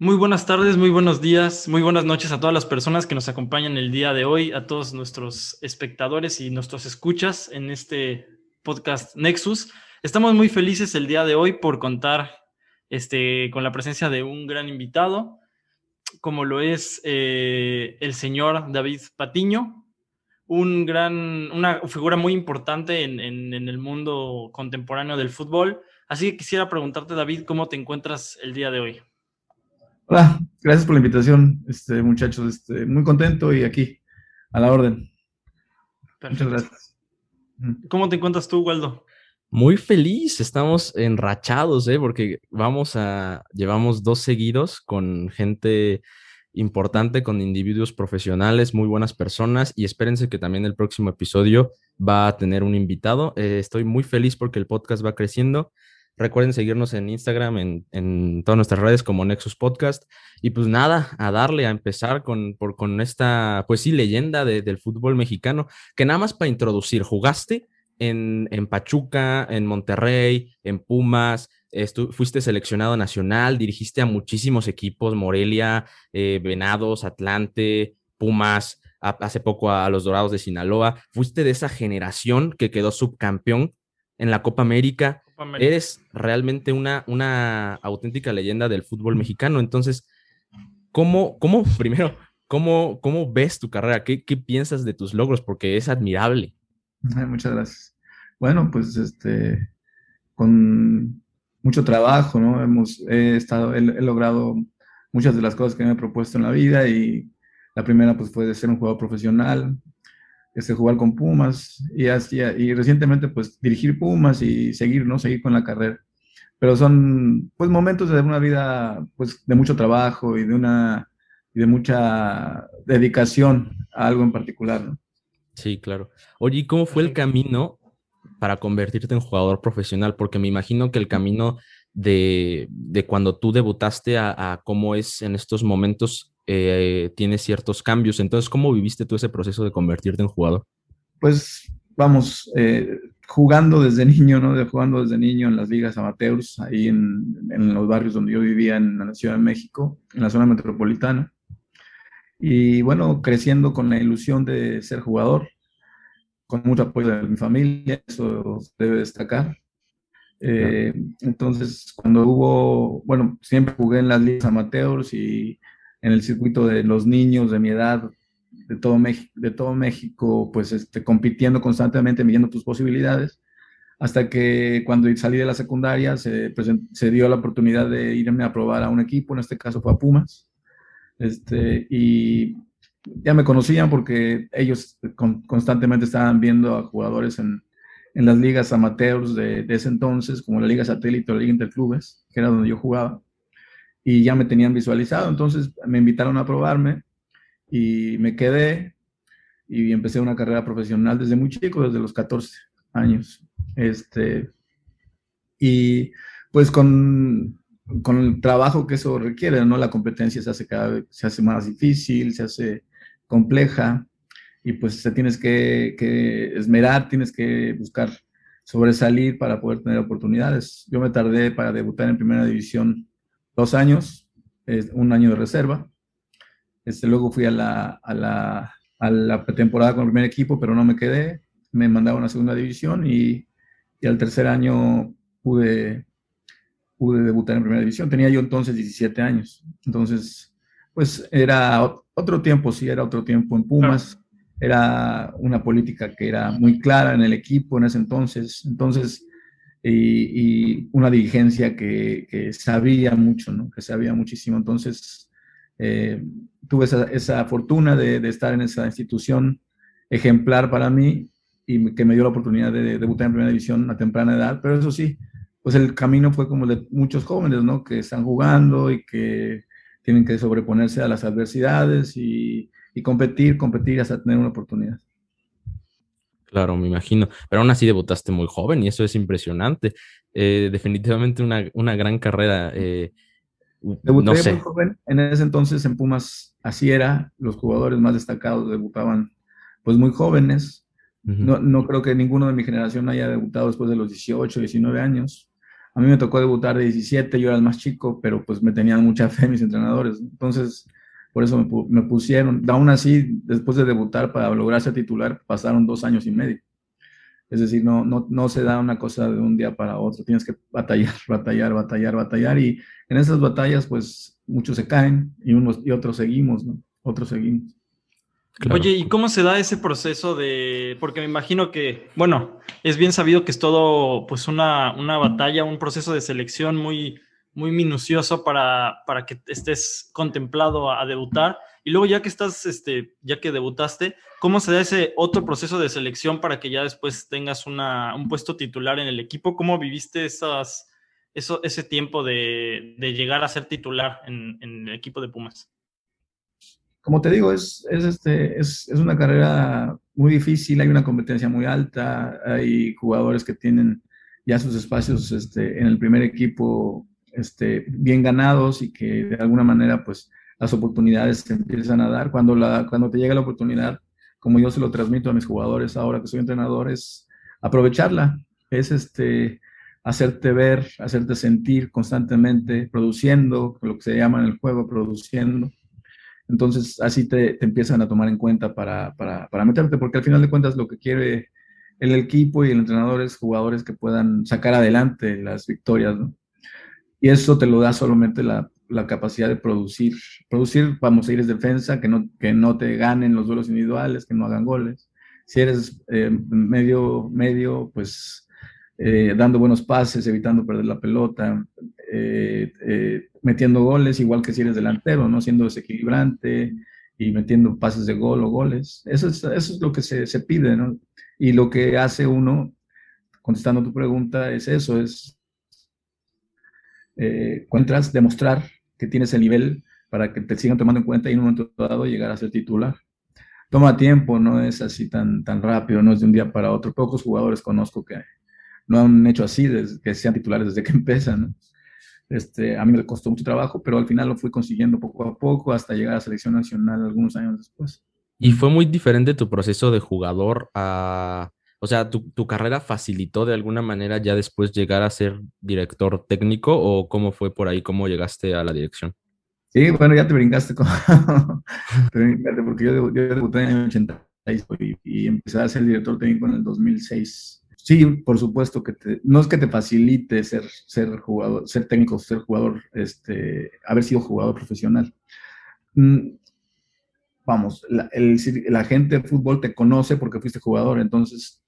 Muy buenas tardes, muy buenos días, muy buenas noches a todas las personas que nos acompañan el día de hoy, a todos nuestros espectadores y nuestros escuchas en este podcast Nexus. Estamos muy felices el día de hoy por contar este, con la presencia de un gran invitado, como lo es eh, el señor David Patiño, un gran, una figura muy importante en, en el mundo contemporáneo del fútbol. Así que quisiera preguntarte, David, ¿cómo te encuentras el día de hoy? Hola, gracias por la invitación, este, muchachos. Este, muy contento y aquí, a la orden. Muchas gracias. ¿Cómo te encuentras tú, Waldo? Muy feliz, estamos enrachados, ¿eh? porque vamos a, llevamos dos seguidos con gente importante, con individuos profesionales, muy buenas personas y espérense que también el próximo episodio va a tener un invitado. Eh, estoy muy feliz porque el podcast va creciendo Recuerden seguirnos en Instagram, en, todas nuestras redes como Nexus Podcast. Y pues nada, a darle, a empezar con, por, con esta, pues sí, leyenda del fútbol mexicano, que nada más para introducir, jugaste en, en Pachuca, en Monterrey, en Pumas, fuiste seleccionado nacional, dirigiste a muchísimos equipos, Morelia, eh, Venados, Atlante, Pumas, hace poco a, los Dorados de Sinaloa. Fuiste de esa generación que quedó subcampeón en la Copa América eres realmente una, una auténtica leyenda del fútbol mexicano. Entonces, ¿cómo, cómo primero, cómo, cómo ves tu carrera? ¿Qué, ¿Qué piensas de tus logros? Porque es admirable. Muchas gracias. Bueno, pues este, con mucho trabajo, ¿no? Hemos he estado, he, logrado muchas de las cosas que me he propuesto en la vida y la primera pues fue de ser un jugador profesional, este, jugar con Pumas y, así, y recientemente pues dirigir Pumas y seguir, ¿no? Seguir con la carrera. Pero son pues momentos de una vida pues de mucho trabajo y de una y de mucha dedicación a algo en particular, ¿no? Sí, claro. Oye, ¿y cómo fue el camino para convertirte en jugador profesional? Porque me imagino que el camino de, de cuando tú debutaste a, a, cómo es en estos momentos eh, tiene ciertos cambios. Entonces, ¿cómo viviste tú ese proceso de convertirte en jugador? Pues vamos, eh, jugando desde niño, ¿no? De, jugando desde niño en las ligas amateurs, ahí en, en, los barrios donde yo vivía en la Ciudad de México, en la zona metropolitana. Y bueno, creciendo con la ilusión de ser jugador, con mucho apoyo de mi familia, eso debe destacar. Eh, entonces, cuando hubo, bueno, siempre jugué en las ligas amateurs y en el circuito de los niños de mi edad, de todo México, de todo México pues este, compitiendo constantemente, midiendo tus posibilidades, hasta que cuando salí de la secundaria se, se dio la oportunidad de irme a probar a un equipo, en este caso fue a Pumas, este, y ya me conocían porque ellos constantemente estaban viendo a jugadores en, en las ligas amateurs de, de, ese entonces, como la Liga Satélite o la Liga Interclubes, que era donde yo jugaba y ya me tenían visualizado, entonces me invitaron a probarme y me quedé y empecé una carrera profesional desde muy chico, desde los 14 años. Este, y pues con, con el trabajo que eso requiere, ¿no? La competencia se hace cada vez, se hace más difícil, se hace compleja y pues te tienes que, que esmerar, tienes que buscar sobresalir para poder tener oportunidades. Yo me tardé para debutar en primera división dos años, un año de reserva. Este, luego fui a la, a la, a la pretemporada con el primer equipo, pero no me quedé. Me mandaron a segunda división y, y al tercer año pude, pude debutar en primera división. Tenía yo entonces 17 años. Entonces, pues era otro tiempo, sí, era otro tiempo en Pumas. Era una política que era muy clara en el equipo en ese entonces. Entonces, y, una dirigencia que, sabía mucho, ¿no? que sabía muchísimo. Entonces, eh, tuve esa, fortuna de, estar en esa institución ejemplar para mí y que me dio la oportunidad de, debutar en primera división a temprana edad, pero eso sí, pues el camino fue como de muchos jóvenes, ¿no? Que están jugando y que tienen que sobreponerse a las adversidades y, y competir, competir hasta tener una oportunidad. Claro, me imagino. Pero aún así debutaste muy joven y eso es impresionante. Eh, definitivamente una, una, gran carrera. Eh, Debuté muy joven. En ese entonces en Pumas así era. Los jugadores más destacados debutaban pues muy jóvenes. no, no, creo que ninguno de mi generación haya debutado después de los 18, 19 años. A mí me tocó debutar de 17, yo era el más chico, pero pues me tenían mucha fe mis entrenadores. Entonces, por eso me, pusieron. Aún así, después de debutar para lograr ser titular, pasaron dos años y medio. Es decir, no, no, no se da una cosa de un día para otro. Tienes que batallar, batallar, batallar, batallar. Y en esas batallas, pues muchos se caen y unos y otros seguimos, ¿no? Otros seguimos. Oye, ¿y cómo se da ese proceso de, porque me imagino que, bueno, es bien sabido que es todo, pues, una, una batalla, un proceso de selección muy, muy minucioso para, para que estés contemplado a, debutar. Y luego ya que estás, este, ya que debutaste, ¿cómo se da ese otro proceso de selección para que ya después tengas una, un puesto titular en el equipo? ¿Cómo viviste esas, eso, ese tiempo de, de llegar a ser titular en, en el equipo de Pumas? como te digo, es, es, este, es, es, una carrera muy difícil, hay una competencia muy alta, hay jugadores que tienen ya sus espacios este, en el primer equipo este, bien ganados y que de alguna manera pues las oportunidades se empiezan a dar. Cuando, la, cuando te llega la oportunidad, como yo se lo transmito a mis jugadores ahora que soy entrenador, es aprovecharla, es este, hacerte ver, hacerte sentir constantemente, produciendo, lo que se llama en el juego, produciendo. Entonces, así te, empiezan a tomar en cuenta para, para, meterte, porque al final de cuentas lo que quiere el equipo y el entrenador es jugadores que puedan sacar adelante las victorias, ¿no? Y eso te lo da solamente la, la capacidad de producir. Producir, vamos, a ir es defensa, que no, que no te ganen los duelos individuales, que no hagan goles. Si eres eh, medio, medio, pues eh, dando buenos pases, evitando perder la pelota, eh, metiendo goles, igual que si eres delantero, ¿no? Siendo desequilibrante y metiendo pases de gol o goles. Eso es, eso es lo que se, se pide, ¿no? Y lo que hace uno, contestando tu pregunta, es eso, es encuentras demostrar que tienes el nivel para que te sigan tomando en cuenta y en un momento dado llegar a ser titular. Toma tiempo, no es así tan, tan rápido, no es de un día para otro. Pocos jugadores conozco que, no han hecho así, desde, que sean titulares desde que empiezan. Este, a mí me costó mucho trabajo, pero al final lo fui consiguiendo poco a poco hasta llegar a la selección nacional algunos años después. ¿Y fue muy diferente tu proceso de jugador a... O sea, ¿tu, tu carrera facilitó de alguna manera ya después llegar a ser director técnico o cómo fue por ahí, cómo llegaste a la dirección? Sí, bueno, ya te brincaste con... porque yo, debuté en el 86 y, y empecé a ser director técnico en el 2006. Sí, por supuesto que no es que te facilite ser, ser jugador, ser técnico, ser jugador, este, haber sido jugador profesional. Mm, vamos, la gente de fútbol te conoce porque fuiste jugador, entonces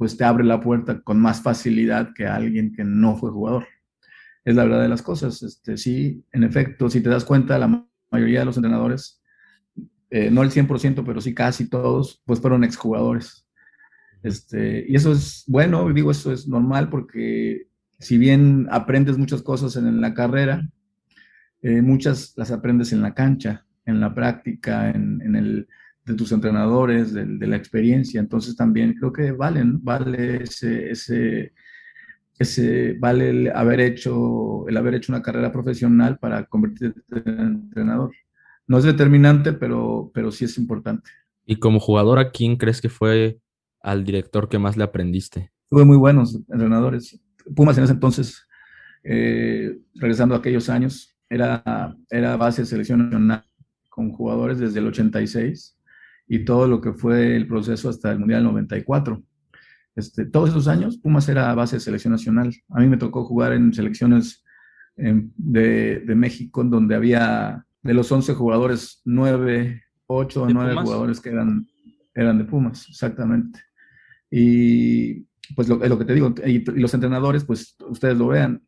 pues te abre la puerta con más facilidad que alguien que no fue jugador. Es la verdad de las cosas. Este, sí, en efecto, si te das cuenta, la mayoría de los entrenadores, eh, no el 100%, pero sí casi todos, pues fueron exjugadores. Este, y eso es bueno, digo, eso es normal porque si bien aprendes muchas cosas en, la carrera, eh, muchas las aprendes en la cancha, en la práctica, en, el, de tus entrenadores, de, la experiencia. Entonces también creo que valen, vale ese, ese, ese, vale el haber hecho, el haber hecho una carrera profesional para convertirte en entrenador. No es determinante, pero, pero sí es importante. Y como jugador, ¿a quién crees que fue al director que más le aprendiste? Tuve muy buenos entrenadores. Pumas en ese entonces, eh, regresando a aquellos años, era, era base de selección nacional con jugadores desde el 86 y todo lo que fue el proceso hasta el Mundial 94. Este, todos esos años, Pumas era base de selección nacional. A mí me tocó jugar en selecciones em, de, de, México, donde había de los 11 jugadores, 9, 8 o 9 jugadores que eran, eran de Pumas, exactamente. Y pues lo, lo que te digo, y, los entrenadores, pues ustedes lo vean,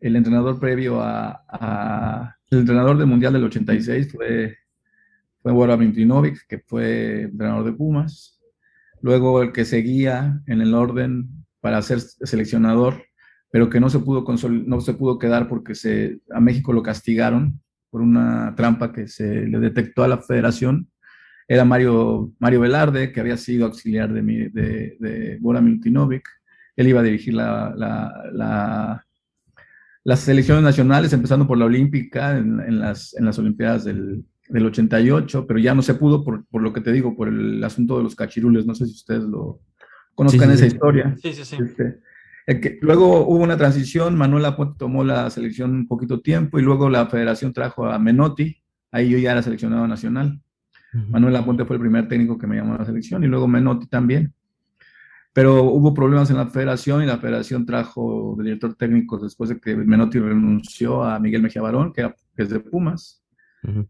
el entrenador previo a, el entrenador del Mundial del 86 fue, fue Bora que fue entrenador de Pumas. Luego el que seguía en el orden para ser seleccionador, pero que no se pudo, no se pudo quedar porque se, a México lo castigaron por una trampa que se le detectó a la federación era Mario, Mario Velarde, que había sido auxiliar de, de, de Bora Milutinovic. Él iba a dirigir la, la, las selecciones nacionales, empezando por la olímpica en, las, en las Olimpiadas del, del, 88, pero ya no se pudo por, por, lo que te digo, por el asunto de los cachirules. No sé si ustedes lo conozcan esa historia. Sí, sí, sí. Este, luego hubo una transición, Manuel Aponte tomó la selección un poquito tiempo y luego la federación trajo a Menotti, ahí yo ya era seleccionado nacional. Manuel Aponte fue el primer técnico que me llamó a la selección y luego Menotti también. Pero hubo problemas en la federación y la federación trajo de director técnico después de que Menotti renunció a Miguel Mejía Barón, que, es de Pumas.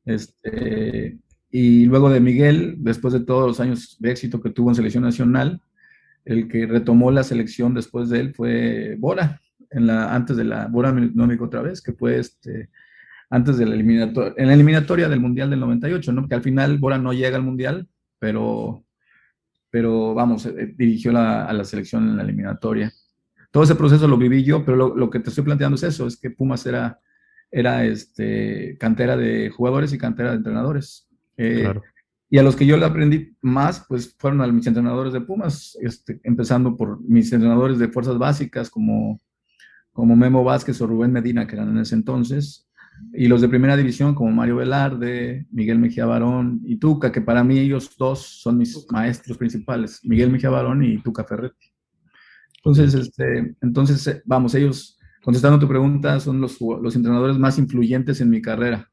Este, y luego de Miguel, después de todos los años de éxito que tuvo en selección nacional, el que retomó la selección después de él fue Bora, la, antes de la Bora Nómico otra vez, que fue este, antes de la eliminatoria, en la eliminatoria del Mundial del 98, ¿no? Que al final Bora no llega al Mundial, pero, pero vamos, eh, dirigió a la selección en la eliminatoria. Todo ese proceso lo viví yo, pero lo, que te estoy planteando es eso, es que Pumas era, era este, cantera de jugadores y cantera de entrenadores. Eh, claro. Y a los que yo le aprendí más, pues fueron a mis entrenadores de Pumas, este, empezando por mis entrenadores de fuerzas básicas como, como Memo Vázquez o Rubén Medina, que eran en ese entonces, y los de primera división como Mario Velarde, Miguel Mejía Barón y Tuca, que para mí ellos dos son mis maestros principales, Miguel Mejía Barón y Tuca Ferretti. Entonces, este, entonces eh, vamos, ellos, contestando tu pregunta, son los, los entrenadores más influyentes en mi carrera.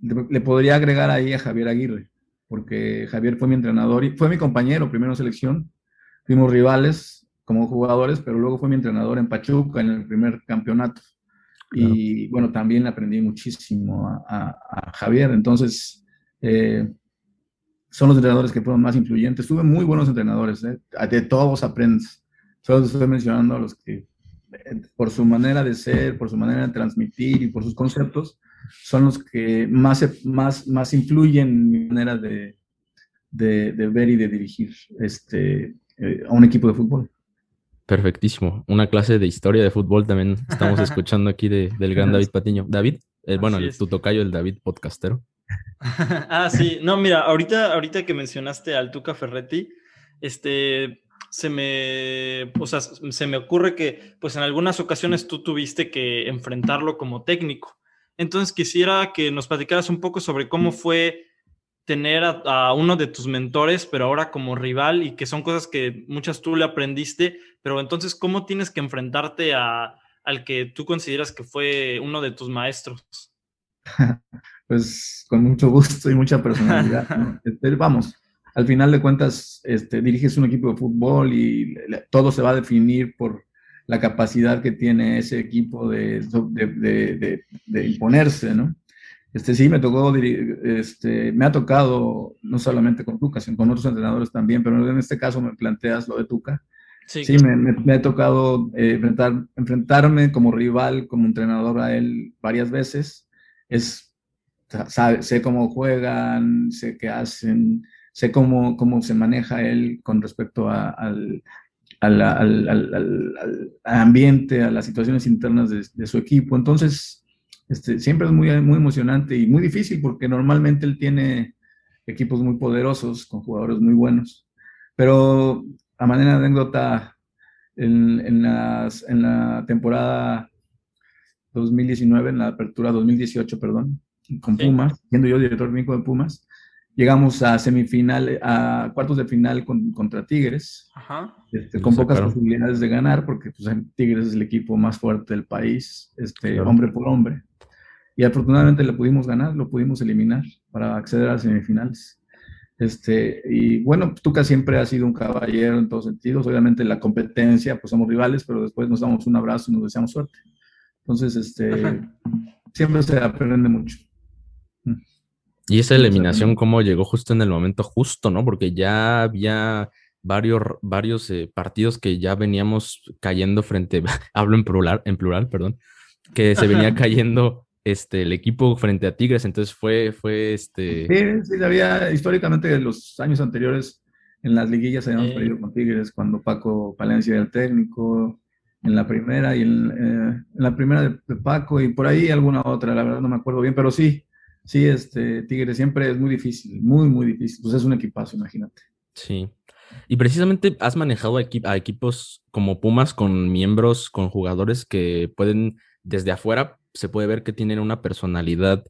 Le podría agregar ahí a Javier Aguirre porque Javier fue mi entrenador y fue mi compañero primero en selección. Fuimos rivales como jugadores, pero luego fue mi entrenador en Pachuca en el primer campeonato. Y bueno, también aprendí muchísimo a, Javier. Entonces, eh, son los entrenadores que fueron más influyentes. Tuve muy buenos entrenadores, ¿eh? de todos aprendes. Solo estoy mencionando a los que, por su manera de ser, por su manera de transmitir y por sus conceptos, son los que más, más, más influyen en mi manera de, de, ver y de dirigir este, eh, a un equipo de fútbol. Perfectísimo. Una clase de historia de fútbol también estamos escuchando aquí de, del gran David Patiño. David, eh, bueno, el, tu tocayo, el David podcastero. ah, sí. No, mira, ahorita, ahorita que mencionaste al Tuca Ferretti, este, se me, o sea, se me ocurre que, pues en algunas ocasiones tú tuviste que enfrentarlo como técnico. Entonces quisiera que nos platicaras un poco sobre cómo fue tener a, uno de tus mentores, pero ahora como rival y que son cosas que muchas tú le aprendiste, pero entonces, ¿cómo tienes que enfrentarte a, al que tú consideras que fue uno de tus maestros? Pues con mucho gusto y mucha personalidad. Este, vamos, al final de cuentas, este, diriges un equipo de fútbol y todo se va a definir por la capacidad que tiene ese equipo de, de, de, imponerse, ¿no? Este, sí, me tocó, este, me ha tocado, no solamente con Tuca, sino con otros entrenadores también, pero en este caso me planteas lo de Tuca. Sí, sí me, me, ha tocado eh, enfrentar, enfrentarme como rival, como entrenador a él varias veces. Es, sabe, sé cómo juegan, sé qué hacen, sé cómo, cómo se maneja él con respecto a, al, al, al, al, ambiente, a las situaciones internas de, su equipo. Entonces, este, siempre es muy, muy emocionante y muy difícil porque normalmente él tiene equipos muy poderosos, con jugadores muy buenos. Pero a manera de anécdota, en, en, las, en la temporada 2019, en la apertura 2018, perdón, con Pumas, siendo yo director técnico de Pumas, llegamos a semifinal, a cuartos de final contra Tigres, este, con pocas posibilidades de ganar, porque pues, Tigres es el equipo más fuerte del país, este, hombre por hombre. Y afortunadamente le pudimos ganar, lo pudimos eliminar para acceder a semifinales. Este, y bueno, Tuca siempre ha sido un caballero en todos sentidos. Obviamente la competencia, pues somos rivales, pero después nos damos un abrazo y nos deseamos suerte. Entonces, este, siempre se aprende mucho. Y esa eliminación, cómo llegó justo en el momento justo, ¿no? Porque ya había varios, varios eh, partidos que ya veníamos cayendo frente, hablo en plural, en plural, perdón, que se venía cayendo este, el equipo frente a Tigres, entonces fue, fue este... Sí, sí, había históricamente en los años anteriores en las liguillas habíamos perdido con Tigres cuando Paco Palencia era el técnico, en la primera y en, eh, la primera de, Paco y por ahí alguna otra, la verdad no me acuerdo bien, pero sí, Sí, este Tigre siempre es muy difícil, muy, muy difícil. Pues es un equipazo, imagínate. Sí. Y precisamente has manejado a, equipos como Pumas con miembros, con jugadores que pueden, desde afuera, se puede ver que tienen una personalidad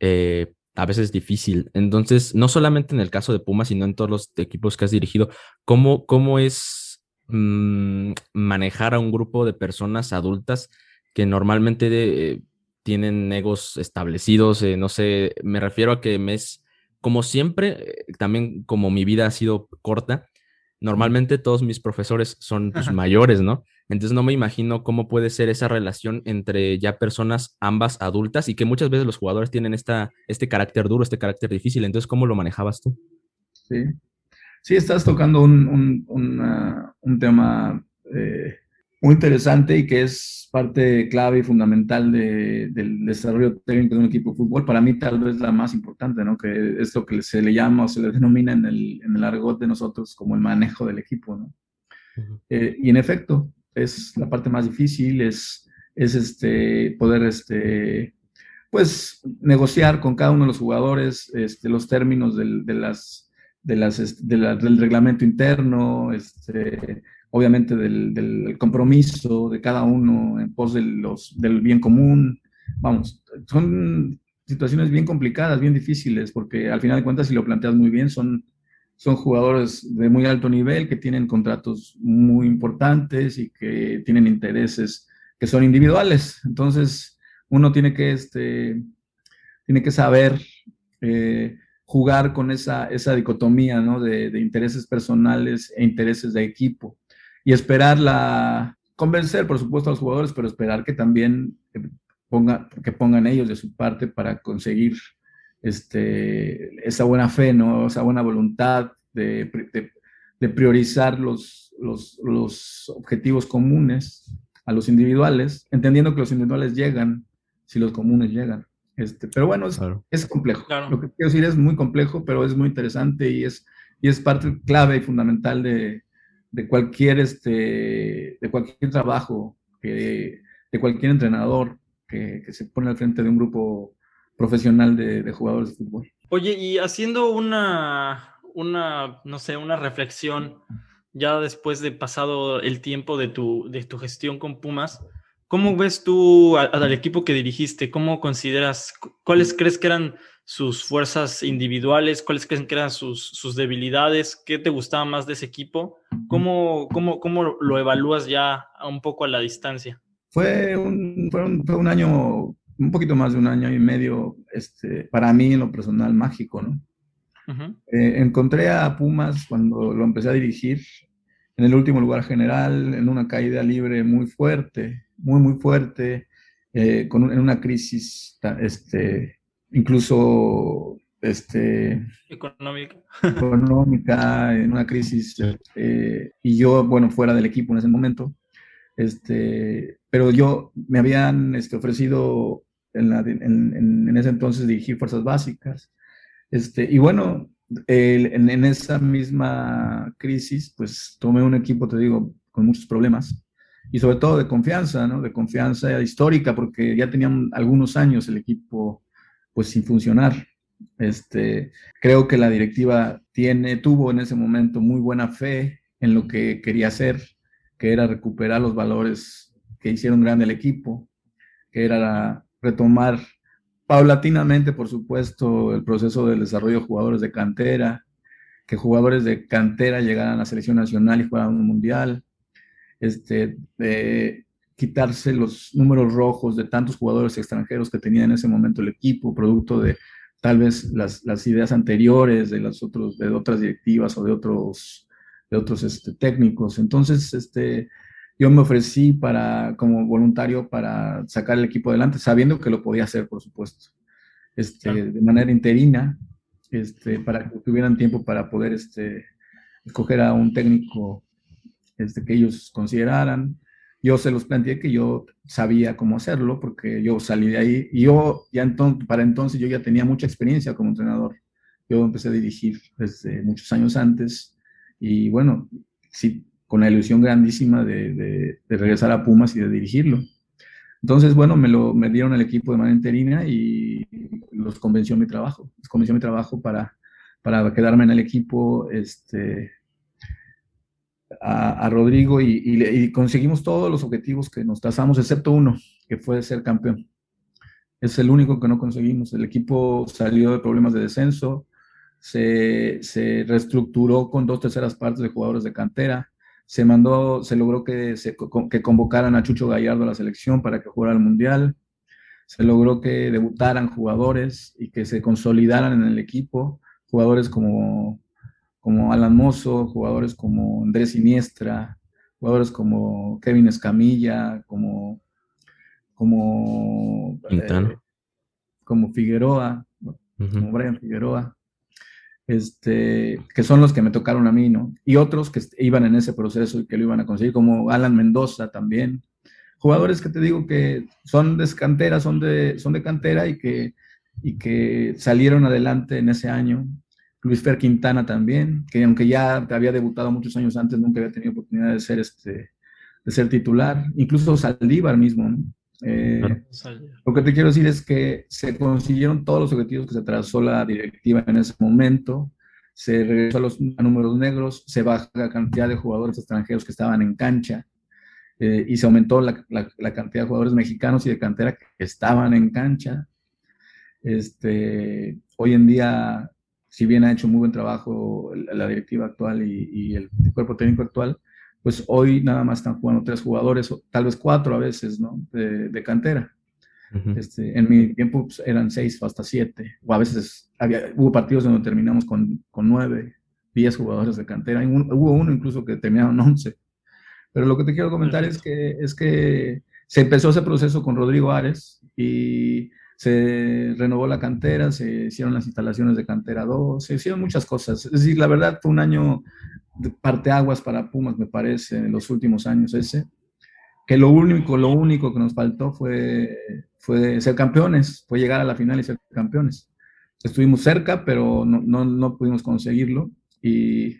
eh, a veces difícil. Entonces, no solamente en el caso de Pumas, sino en todos los equipos que has dirigido, ¿cómo, cómo es mm, manejar a un grupo de personas adultas que normalmente eh, tienen egos establecidos? Eh, no sé, me refiero a que me es, como siempre, eh, también como mi vida ha sido corta, normalmente todos mis profesores son pues, mayores, ¿no? Entonces no me imagino cómo puede ser esa relación entre ya personas ambas adultas y que muchas veces los jugadores tienen esta, este carácter duro, este carácter difícil. Entonces, ¿cómo lo manejabas tú? Sí, sí estás tocando un, un, tema eh, muy interesante y que es parte clave y fundamental del desarrollo técnico de un equipo de fútbol. Para mí tal vez la más importante, ¿no? Que es lo que se le llama o se le denomina en el, en el argot de nosotros como el manejo del equipo, ¿no? Eh, y en efecto, es la parte más difícil, es, es este, poder este, pues, negociar con cada uno de los jugadores este, los términos del, de las, de las, este, del reglamento interno, este, obviamente del, compromiso de cada uno en pos de los, del bien común. Vamos, son situaciones bien complicadas, bien difíciles, porque al final de cuentas, si lo planteas muy bien, son son jugadores de muy alto nivel que tienen contratos muy importantes y que tienen intereses que son individuales. Entonces, uno tiene que, este, tiene que saber eh, jugar con esa, esa dicotomía ¿no? de, intereses personales e intereses de equipo y esperar la, convencer, por supuesto, a los jugadores, pero esperar que también eh, ponga, que pongan ellos de su parte para conseguir este, esa buena fe, ¿no? esa buena voluntad de, priorizar los, los, objetivos comunes a los individuales, entendiendo que los individuales llegan si los comunes llegan. Este, pero bueno, es, es complejo. Lo que quiero decir es muy complejo, pero es muy interesante y es, y es parte clave y fundamental de, de cualquier, este, de cualquier trabajo, que, de cualquier entrenador que, que, se pone al frente de un grupo profesional de, jugadores de fútbol. Oye, y haciendo una, una, no sé, una reflexión ya después de pasado el tiempo de tu, de tu gestión con Pumas, ¿cómo ves tú al equipo que dirigiste? ¿Cómo consideras, cuáles crees que eran sus fuerzas individuales? ¿Cuáles crees que eran sus, sus debilidades? ¿Qué te gustaba más de ese equipo? ¿Cómo, cómo, cómo lo evalúas ya un poco a la distancia? Fue un, fue un, fue un año un poquito más de un año y medio, este, para mí en lo personal, mágico, ¿no? Eh, encontré a Pumas cuando lo empecé a dirigir en el último lugar general, en una caída libre muy fuerte, muy, muy fuerte, eh, con, en una crisis, este, incluso este, económica. económica, en una crisis, eh, y yo, bueno, fuera del equipo en ese momento, este, pero yo me habían este, ofrecido en, ese entonces dirigí fuerzas básicas. Este, y bueno, en, esa misma crisis, pues tomé un equipo, te digo, con muchos problemas y sobre todo de confianza, ¿no? De confianza histórica, porque ya tenían algunos años el equipo, pues sin funcionar. Este, creo que la directiva tuvo en ese momento muy buena fe en lo que quería hacer, que era recuperar los valores que hicieron grande el equipo, que era retomar paulatinamente, por supuesto, el proceso del desarrollo de jugadores de cantera, que jugadores de cantera llegaran a la selección nacional y jugaran un mundial, este, de quitarse los números rojos de tantos jugadores extranjeros que tenía en ese momento el equipo, producto de tal vez las, las ideas anteriores de, las otros, de otras directivas o de otros, de otros este, técnicos. Entonces, este, yo me ofrecí para, como voluntario para sacar el equipo adelante, sabiendo que lo podía hacer, por supuesto, este, de manera interina, este, para que tuvieran tiempo para poder este, escoger a un técnico este, que ellos consideraran. Yo se los planteé que yo sabía cómo hacerlo, porque yo salí de ahí y yo ya entonces, para entonces yo ya tenía mucha experiencia como entrenador. Yo empecé a dirigir desde muchos años antes y bueno, sí con la ilusión grandísima de, regresar a Pumas y de dirigirlo. Entonces, bueno, me, lo, me dieron el equipo de manera interina y los convenció mi trabajo. Les convenció mi trabajo para, para quedarme en el equipo este, a, Rodrigo y, conseguimos todos los objetivos que nos trazamos, excepto uno, que fue ser campeón. Es el único que no conseguimos. El equipo salió de problemas de descenso, se, se reestructuró con dos terceras partes de jugadores de cantera, se mandó, se logró que, se, que convocaran a Chucho Gallardo a la selección para que jugara al Mundial, se logró que debutaran jugadores y que se consolidaran en el equipo, jugadores como, como Alan Mozo, jugadores como Andrés Siniestra, jugadores como Kevin Escamilla, como, como, eh, como Figueroa, como Brian Figueroa, este, que son los que me tocaron a mí, ¿no? Y otros que iban en ese proceso y que lo iban a conseguir, como Alan Mendoza también. Jugadores que te digo que son de cantera, son de, son de cantera y que, y que salieron adelante en ese año Luis Fer Quintana también, que aunque ya había debutado muchos años antes, nunca había tenido oportunidad de ser, este, de ser titular. Incluso Saldívar mismo. Eh, lo que te quiero decir es que se consiguieron todos los objetivos que se trazó la directiva en ese momento. Se regresó a los números negros, se baja la cantidad de jugadores extranjeros que estaban en cancha eh, y se aumentó la, la, cantidad de jugadores mexicanos y de cantera que estaban en cancha. Este, hoy en día si bien ha hecho muy buen trabajo la directiva actual y, el cuerpo técnico actual, pues hoy nada más están jugando tres jugadores, o tal vez cuatro a veces, ¿no? De, cantera. este, en mi tiempo pues, eran seis o hasta siete, o a veces había, hubo partidos donde terminamos con, con nueve, diez jugadores de cantera, hubo uno incluso que terminaron once. Pero lo que te quiero comentar es que, es que se empezó ese proceso con Rodrigo Ares y se renovó la cantera, se hicieron las instalaciones de cantera 2, se hicieron muchas cosas. Es decir, la verdad fue un año de parteaguas para Pumas, me parece, en los últimos años ese, que lo único, lo único que nos faltó fue, fue ser campeones, fue llegar a la final y ser campeones. Estuvimos cerca, pero no, no, no pudimos conseguirlo y,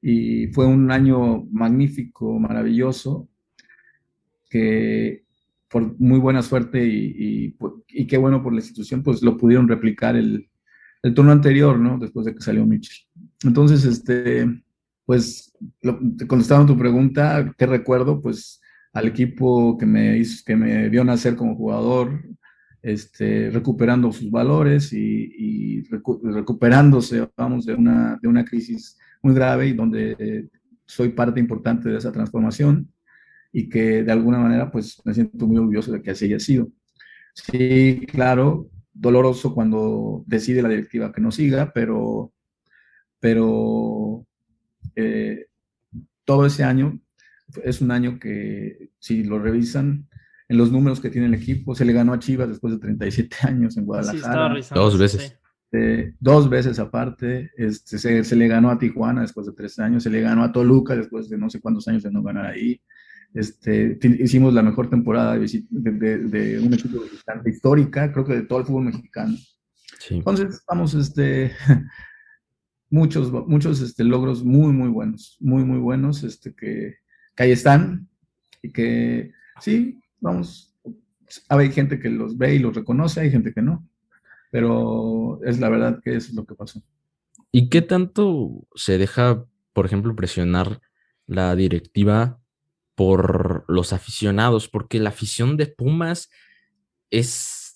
y fue un año magnífico, maravilloso, que por muy buena suerte y, y, qué bueno por la institución, pues lo pudieron replicar el, el turno anterior, ¿no? Después de que salió Mitchell. Entonces, este, pues, lo, contestando tu pregunta, ¿qué recuerdo? Pues al equipo que me, hizo, que me vio nacer como jugador, este, recuperando sus valores y, recuperándose, vamos, de una, de una crisis muy grave y donde soy parte importante de esa transformación y que de alguna manera pues me siento muy orgulloso de que así haya sido. Sí, claro, doloroso cuando decide la directiva que no siga, pero, pero eh, todo ese año es un año que si lo revisan en los números que tiene el equipo, se le ganó a Chivas después de 37 años en Guadalajara. dos veces. Eh, dos veces aparte, este, se, se, le ganó a Tijuana después de tres años, se le ganó a Toluca después de no sé cuántos años de no ganar ahí. Este, hicimos la mejor temporada de, un equipo visitante histórica, creo que de todo el fútbol mexicano. Entonces, vamos, este, muchos, muchos este, logros muy, muy buenos, muy, muy buenos, este, que, que ahí están y que sí, vamos, hay gente que los ve y los reconoce, hay gente que no, pero es la verdad que eso es lo que pasó. ¿Y qué tanto se deja, por ejemplo, presionar la directiva por los aficionados, porque la afición de Pumas es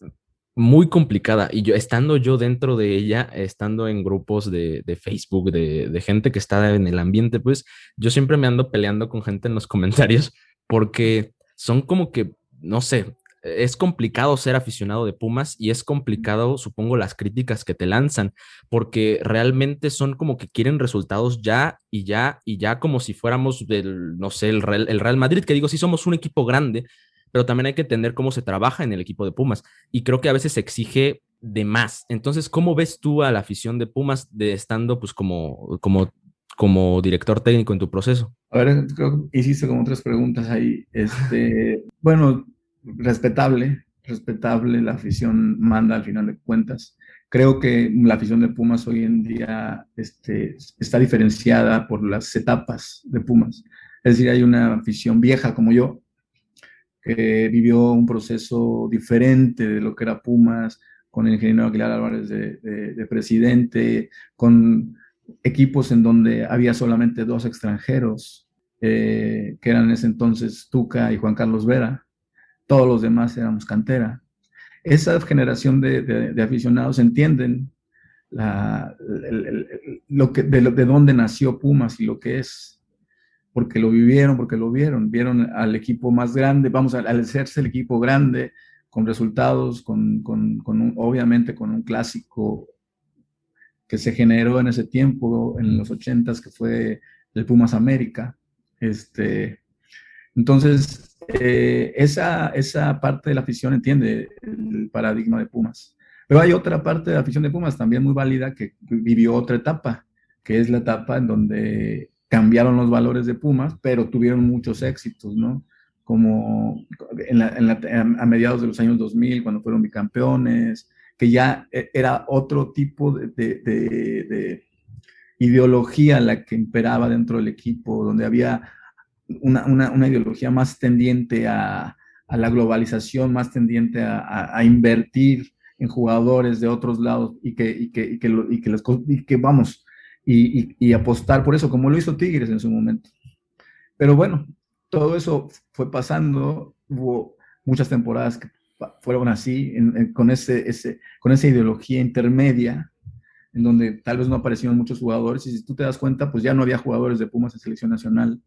muy complicada. Y yo, estando yo dentro de ella, estando en grupos de, Facebook, de, de, gente que está en el ambiente, pues yo siempre me ando peleando con gente en los comentarios porque son como que, no sé, es complicado ser aficionado de Pumas y es complicado, supongo, las críticas que te lanzan, porque realmente son como que quieren resultados ya y ya y ya como si fuéramos del, no sé, el Real, el Real Madrid, que digo, sí somos un equipo grande, pero también hay que entender cómo se trabaja en el equipo de Pumas y creo que a veces se exige de más. Entonces, ¿cómo ves tú a la afición de Pumas de estando pues como, como, como director técnico en tu proceso? A ver, creo que hiciste como tres preguntas ahí. Este, bueno, respetable, respetable, la afición manda al final de cuentas. Creo que la afición de Pumas hoy en día este, está diferenciada por las etapas de Pumas. Es decir, hay una afición vieja como yo, que vivió un proceso diferente de lo que era Pumas, con el ingeniero Aguilar Álvarez de, presidente, con equipos en donde había solamente dos extranjeros, eh, que eran en ese entonces Tuca y Juan Carlos Vera, todos los demás éramos cantera. Esa generación de, aficionados entienden lo que, de, dónde nació Pumas y lo que es. porque lo vivieron, porque lo vieron, vieron al equipo más grande, vamos, al, al hacerse el equipo grande, con resultados, con, con, con obviamente con un clásico que se generó en ese tiempo, en los ochentas, que fue el Pumas América. Este, entonces, eh, esa, esa parte de la afición entiende el paradigma de Pumas. Pero hay otra parte de la afición de Pumas también muy válida que vivió otra etapa, que es la etapa en donde cambiaron los valores de Pumas, pero tuvieron muchos éxitos, ¿no? Como a mediados de los años 2000, cuando fueron bicampeones, que ya e, era otro tipo de, ideología la que imperaba dentro del equipo, donde había una, ideología más tendiente a, la globalización, más tendiente a, invertir en jugadores de otros lados y que, y que, y que, que, vamos, y, apostar por eso, como lo hizo Tigres en su momento. Pero bueno, todo eso fue pasando, hubo muchas temporadas que fueron así, con, ese, ese, con esa ideología intermedia, en donde tal vez no aparecieron muchos jugadores, y si tú te das cuenta, pues ya no había jugadores de Pumas en selección nacional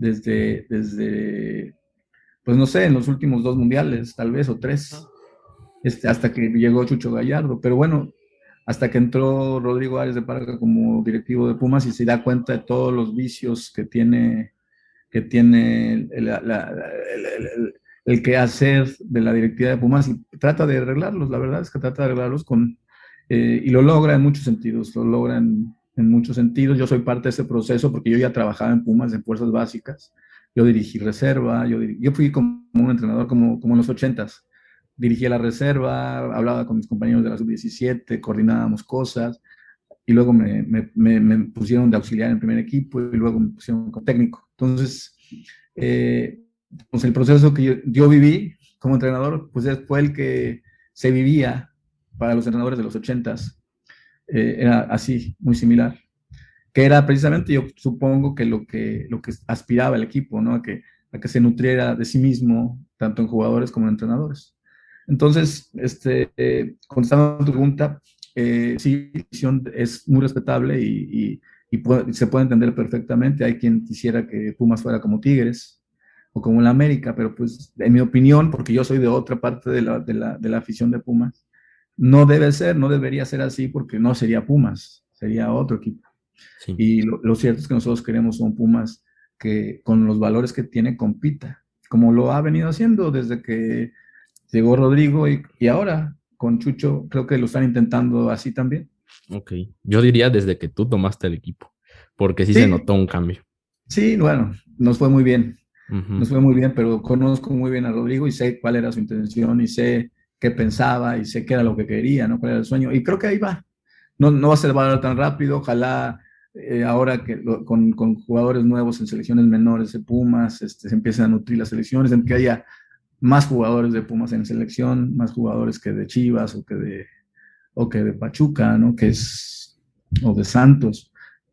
desde, desde pues no sé, en los últimos dos mundiales, tal vez, o tres, este, hasta que llegó Chucho Gallardo, pero bueno, hasta que entró Rodrigo Arias de Parga como directivo de Pumas y se da cuenta de todos los vicios que tiene, que tiene la, el que hacer de la directiva de Pumas y trata de arreglarlos, la verdad es que trata de arreglarlos con, eh, y lo logra en muchos sentidos, lo logra en, muchos sentidos. Yo soy parte de ese proceso porque yo ya trabajaba en Pumas en fuerzas básicas, yo dirigí reserva, yo, yo fui como un entrenador como, como en los ochentas, dirigía la reserva, hablaba con mis compañeros de la sub-17, coordinábamos cosas, y luego me, me, me, pusieron de auxiliar en el primer equipo y luego me pusieron como técnico. Entonces, eh, pues el proceso que yo, viví como entrenador, pues fue el que se vivía para los entrenadores de los ochentas. Eh, era así, muy similar. Que era precisamente, yo supongo que lo que, lo que aspiraba el equipo, ¿no? A que, a que se nutriera de sí mismo, tanto en jugadores como en entrenadores. Entonces, este, eh, contestando a tu pregunta, eh, sí, es muy respetable y, y, se puede entender perfectamente. Hay quien quisiera que Pumas fuera como Tigres, o como la América, pero pues en mi opinión, porque yo soy de otra parte de la, de la, de la afición de Pumas, no debe ser, no debería ser así porque no sería Pumas, sería otro equipo. Y lo, cierto es que nosotros queremos un Pumas que con los valores que tiene compita, como lo ha venido haciendo desde que llegó Rodrigo y, y ahora con Chucho, creo que lo están intentando así también. Ok, yo diría desde que tú tomaste el equipo, porque sí. se notó un cambio. Sí, bueno, nos fue muy bien. Nos fue muy bien, pero conozco muy bien a Rodrigo y sé cuál era su intención y sé qué pensaba y sé qué era lo que quería, ¿no? Cuál era el sueño. Y creo que ahí va. No, no va a ser tan rápido. Ojalá eh, ahora que con, con, jugadores nuevos en selecciones menores de Pumas este, se empiecen a nutrir las selecciones, en que haya más jugadores de Pumas en selección, más jugadores que de Chivas o que de, o que de Pachuca, ¿no? Que es, o de Santos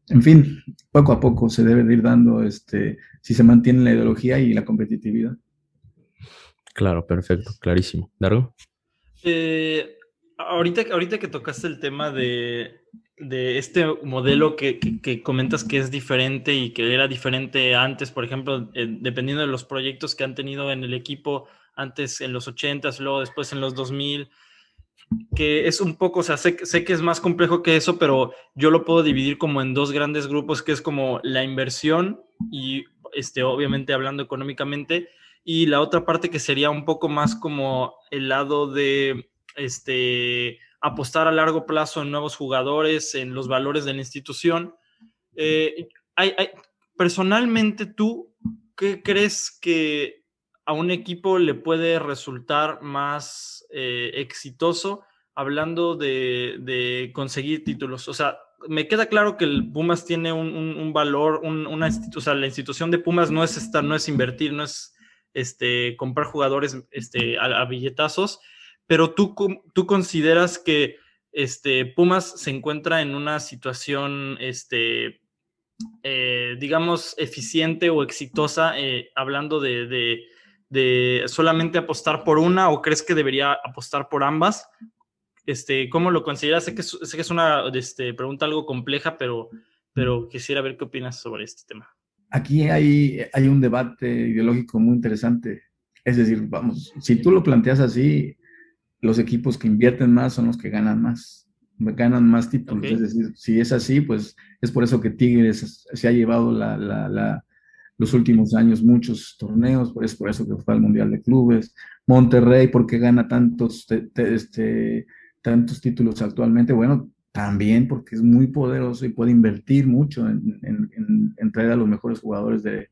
en fin, poco a poco se debe de ir dando este, si se mantiene la ideología y la competitividad. Claro, perfecto, clarísimo. ¿Dargo? Eh, ahorita, ahorita que tocaste el tema de, este modelo que, comentas que es diferente y que era diferente antes, por ejemplo, eh, dependiendo de los proyectos que han tenido en el equipo antes en los 80s, luego después en los 2000 que es un poco, o sea, sé, sé, que es más complejo que eso, pero yo lo puedo dividir como en dos grandes grupos, que es como la inversión y, este, obviamente hablando económicamente, y la otra parte que sería un poco más como el lado de, este, apostar a largo plazo en nuevos jugadores, en los valores de la institución. Eh, hay, personalmente, ¿tú qué crees que a un equipo le puede resultar más eh, exitoso hablando de, conseguir títulos. O sea, me queda claro que el Pumas tiene un, valor, una o sea, la institución de Pumas no es estar, no es invertir, no es este, comprar jugadores este, a, billetazos, pero tú, tú consideras que este, Pumas se encuentra en una situación, este, eh, digamos, eficiente o exitosa, eh, hablando de solamente apostar por una o crees que debería apostar por ambas? Este, ¿Cómo lo consideras? Sé que es, que es una este, pregunta algo compleja, pero, pero quisiera ver qué opinas sobre este tema. Aquí hay, hay un debate ideológico muy interesante. Es decir, vamos, si tú lo planteas así, los equipos que invierten más son los que ganan más, ganan más títulos. Es decir, si es así, pues es por eso que Tigres se ha llevado la, los últimos años muchos torneos, es por eso que fue al Mundial de Clubes. Monterrey, porque gana tantos, este, tantos títulos actualmente? Bueno, también porque es muy poderoso y puede invertir mucho en, en, traer a los mejores jugadores de,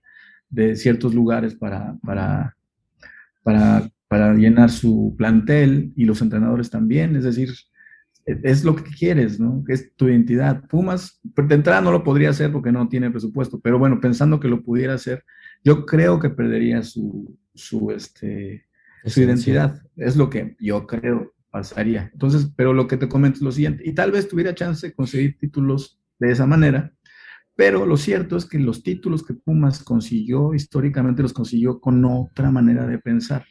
de ciertos lugares para, para, para, para, llenar su plantel y los entrenadores también. Es decir, es lo que quieres, ¿no? Es tu identidad. Pumas, de entrada no lo podría hacer porque no tiene presupuesto, pero bueno, pensando que lo pudiera hacer, yo creo que perdería su, su, este, su identidad. Es lo que yo creo pasaría. Entonces, pero lo que te comento es lo siguiente, y tal vez tuviera chance de conseguir títulos de esa manera, pero lo cierto es que los títulos que Pumas consiguió, históricamente los consiguió con otra manera de pensar.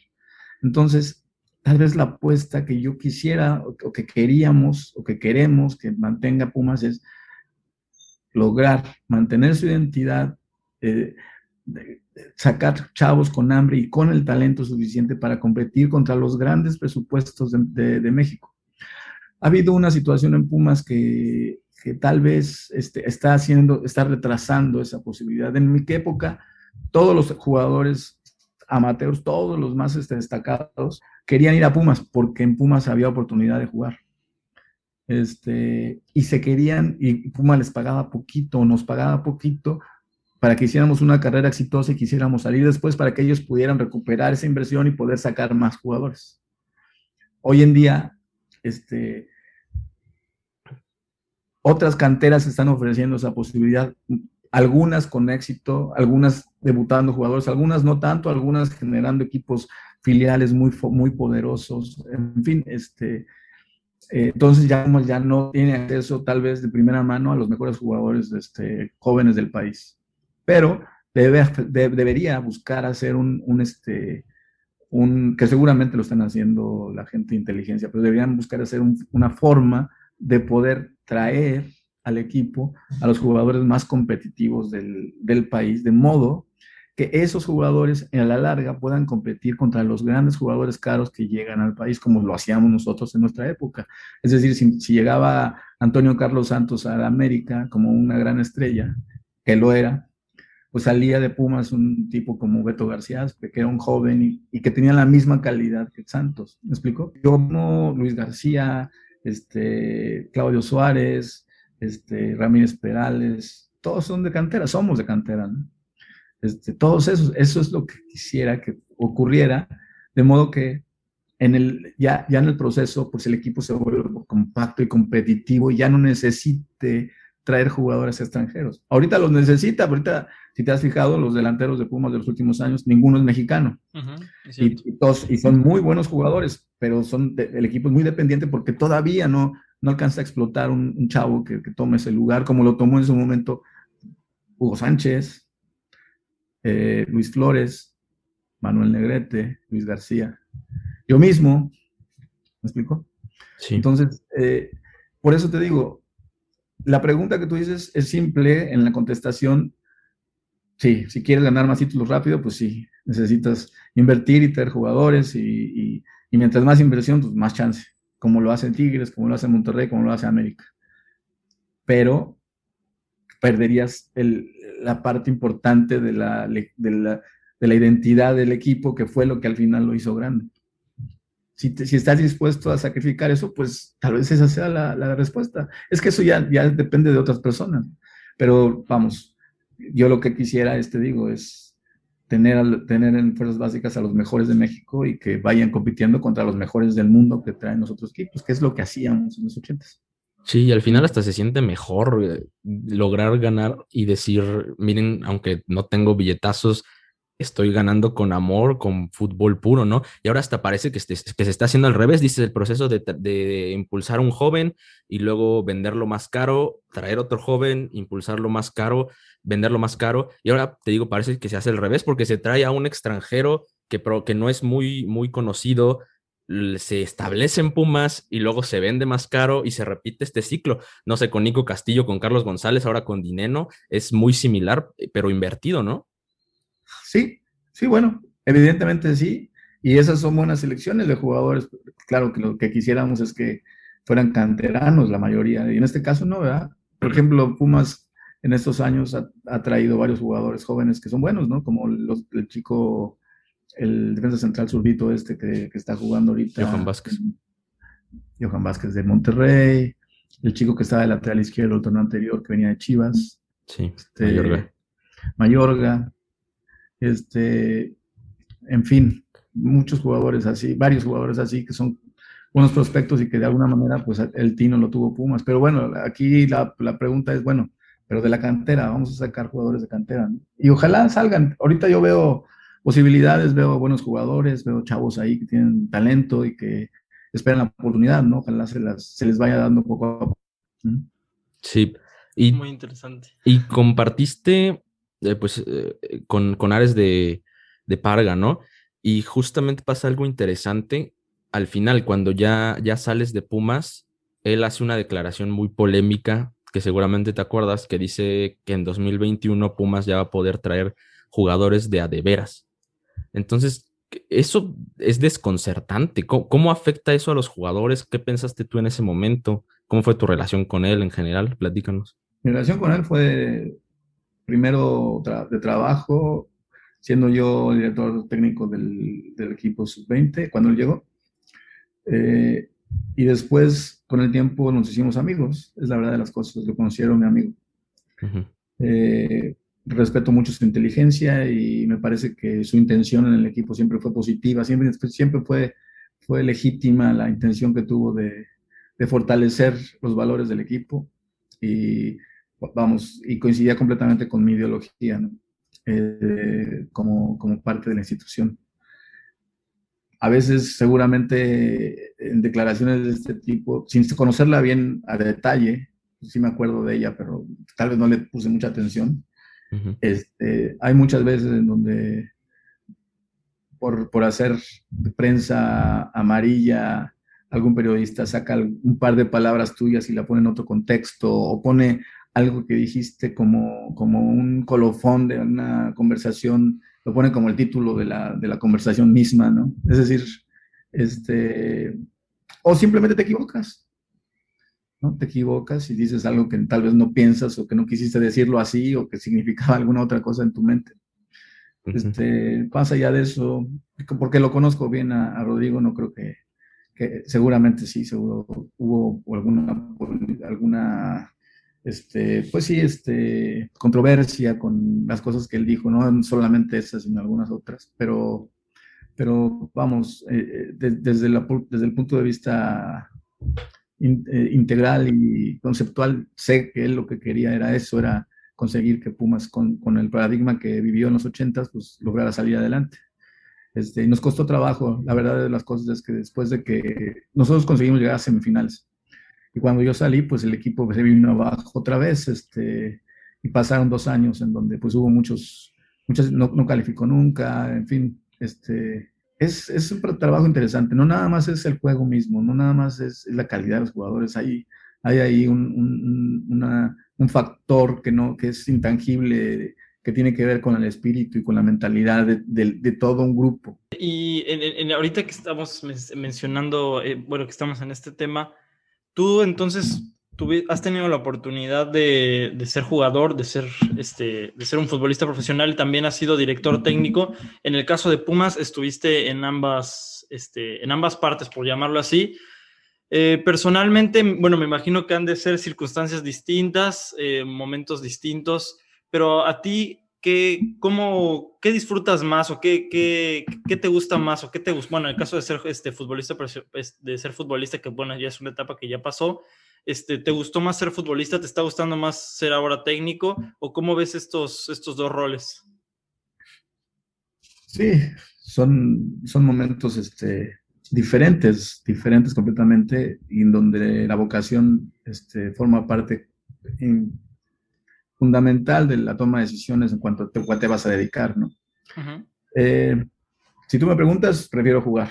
Entonces, tal vez la apuesta que yo quisiera o que queríamos o que queremos que mantenga Pumas es lograr mantener su identidad, eh, sacar chavos con hambre y con el talento suficiente para competir contra los grandes presupuestos de, México. Ha habido una situación en Pumas que, tal vez este, está haciendo, está retrasando esa posibilidad. En mi época, todos los jugadores amateurs, todos los más este, destacados, querían ir a Pumas porque en Pumas había oportunidad de jugar. Este, y se querían, y Pumas les pagaba poquito, nos pagaba poquito para que hiciéramos una carrera exitosa y quisiéramos salir después para que ellos pudieran recuperar esa inversión y poder sacar más jugadores. Hoy en día, este, otras canteras están ofreciendo esa posibilidad, algunas con éxito, algunas debutando jugadores, algunas no tanto, algunas generando equipos filiales muy, muy poderosos, en fin, este, eh, entonces ya, ya no tiene acceso tal vez de primera mano a los mejores jugadores este, jóvenes del país pero debe, debería buscar hacer un, este, que seguramente lo están haciendo la gente de inteligencia, pero deberían buscar hacer una forma de poder traer al equipo a los jugadores más competitivos del, país, de modo que esos jugadores en la larga puedan competir contra los grandes jugadores caros que llegan al país, como lo hacíamos nosotros en nuestra época. Es decir, si, si llegaba Antonio Carlos Santos a América como una gran estrella, que lo era, pues salía de Pumas un tipo como Beto García, que era un joven y, que tenía la misma calidad que Santos. ¿Me explico? Yo no, Luis García, este, Claudio Suárez, este, Ramírez Perales, todos son de cantera, somos de cantera, ¿no? Este, todos esos, eso es lo que quisiera que ocurriera, de modo que en el, ya, ya en el proceso, pues el equipo se vuelve compacto y competitivo ya no necesite traer jugadores extranjeros. Ahorita los necesita, ahorita, si te has fijado, los delanteros de Pumas de los últimos años, ninguno es mexicano. y, todos, y son muy buenos jugadores, pero son el equipo es muy dependiente porque todavía no, no alcanza a explotar un, chavo que, tome ese lugar, como lo tomó en su momento Hugo Sánchez, eh, Luis Flores, Manuel Negrete, Luis García. Yo mismo, ¿me explico? Sí. Entonces, eh, por eso te digo, la pregunta que tú dices es simple en la contestación. Sí, si quieres ganar más títulos rápido, pues sí, necesitas invertir y tener jugadores y, mientras más inversión, pues más chance, como lo hace Tigres, como lo hace Monterrey, como lo hace América. Pero perderías la parte importante de la, de la identidad del equipo, que fue lo que al final lo hizo grande si, estás dispuesto a sacrificar eso, pues tal vez esa sea la, respuesta. Es que eso ya, ya depende de otras personas. Pero vamos, yo lo que quisiera, te digo, es tener, tener en fuerzas básicas a los mejores de México y que vayan compitiendo contra los mejores del mundo que traen los otros equipos, que es lo que hacíamos en los ochentas. Sí, y al final hasta se siente mejor eh, lograr ganar y decir, miren, aunque no tengo billetazos, estoy ganando con amor, con fútbol puro, ¿no? Y ahora hasta parece que, se está haciendo al revés, dices, el proceso de, impulsar a un joven y luego venderlo más caro, traer otro joven, impulsarlo más caro, venderlo más caro. Y ahora te digo, parece que se hace al revés porque se trae a un extranjero que, no es muy, muy conocido se establece en Pumas y luego se vende más caro y se repite este ciclo. No sé, con Nico Castillo, con Carlos González, ahora con Dineno, es muy similar, pero invertido, ¿no? Sí, sí, bueno, evidentemente sí. Y esas son buenas selecciones de jugadores. Claro que lo que quisiéramos es que fueran canteranos la mayoría. Y en este caso no, ¿verdad? Por ejemplo, Pumas en estos años ha, traído varios jugadores jóvenes que son buenos, ¿no? Como el chico el defensa central zurdito este que, está jugando ahorita. Johan Vázquez. Johan Vázquez de Monterrey. El chico que estaba de lateral izquierdo el torneo anterior que venía de Chivas. Sí, este, Mayorga. Mayorga. Este, en fin, muchos jugadores así, varios jugadores así que son buenos prospectos y que de alguna manera pues el Tino lo tuvo Pumas. Pero bueno, aquí la, la pregunta es, bueno, pero de la cantera, vamos a sacar jugadores de cantera. Y ojalá salgan. Ahorita yo veo posibilidades, veo buenos jugadores, veo chavos ahí que tienen talento y que esperan la oportunidad, ¿no? Ojalá se, se les vaya dando poco a poco. Sí. Y, Muy interesante. Y compartiste, pues, eh, con, con, Ares de, de, Parga, ¿no? Y justamente pasa algo interesante. Al final, cuando ya, ya sales de Pumas, él hace una declaración muy polémica, que seguramente te acuerdas, que dice que en 2021 Pumas ya va a poder traer jugadores de a de veras. Entonces, eso es desconcertante. ¿Cómo, afecta eso a los jugadores? ¿Qué pensaste tú en ese momento? ¿Cómo fue tu relación con él en general? Platícanos. Mi relación con él fue primero de trabajo, siendo yo director técnico del, equipo sub-20 cuando él llegó. Eh, y después, con el tiempo, nos hicimos amigos. Es la verdad de las cosas. Lo conocieron mi amigo respeto mucho su inteligencia y me parece que su intención en el equipo siempre fue positiva, siempre, siempre fue, fue legítima la intención que tuvo de, de fortalecer los valores del equipo y vamos, y coincidía completamente con mi ideología, ¿no? eh, como, como parte de la institución. A veces, seguramente, en declaraciones de este tipo, sin conocerla bien a detalle, sí me acuerdo de ella, pero tal vez no le puse mucha atención, este, hay muchas veces en donde por, por hacer prensa amarilla, algún periodista saca un par de palabras tuyas y la pone en otro contexto o pone algo que dijiste como, como un colofón de una conversación, lo pone como el título de la, de la conversación misma, ¿no? Es decir, este, o simplemente te equivocas. Te equivocas y dices algo que tal vez no piensas o que no quisiste decirlo así o que significaba alguna otra cosa en tu mente. este, pasa ya de eso, porque lo conozco bien a, Rodrigo, no creo que, que, seguramente sí, seguro hubo alguna, alguna este, pues sí, este, controversia con las cosas que él dijo, no solamente esas, sino algunas otras, pero, pero vamos, eh, eh, desde, la, desde el punto de vista eh, integral y conceptual, sé que él lo que quería era eso, era conseguir que Pumas con, con el paradigma que vivió en los ochentas, pues lograra salir adelante. Este, y nos costó trabajo, la verdad de las cosas es que después de que nosotros conseguimos llegar a semifinales, y cuando yo salí, pues el equipo se vino abajo otra vez, este, y pasaron dos años en donde pues hubo muchos, muchas, no, no calificó nunca, en fin, este, es, es, un trabajo interesante. No nada más es el juego mismo, no nada más es, la calidad de los jugadores. Hay, hay ahí un, un, factor que, no, que es intangible, que tiene que ver con el espíritu y con la mentalidad de, de, todo un grupo. Y en, ahorita que estamos mencionando, eh, bueno, que estamos en este tema, tú entonces has tenido la oportunidad de, ser jugador, de ser, este, de ser un futbolista profesional y también has sido director técnico. En el caso de Pumas, estuviste en ambas, este, en ambas partes, por llamarlo así. Eh, personalmente, bueno, me imagino que han de ser circunstancias distintas, eh, momentos distintos, pero a ti, ¿qué, cómo, ¿qué disfrutas más o qué, qué, qué, te gusta más o qué te gusta? Bueno, en el caso de ser este, futbolista, de ser futbolista, que bueno, ya es una etapa que ya pasó, este, ¿Te gustó más ser futbolista? ¿Te está gustando más ser ahora técnico? ¿O cómo ves estos, estos dos roles? Sí, son, son momentos este, diferentes, diferentes completamente, en donde la vocación este, forma parte fundamental de la toma de decisiones en cuanto a te, te vas a dedicar, ¿no? Eh, si tú me preguntas, prefiero jugar.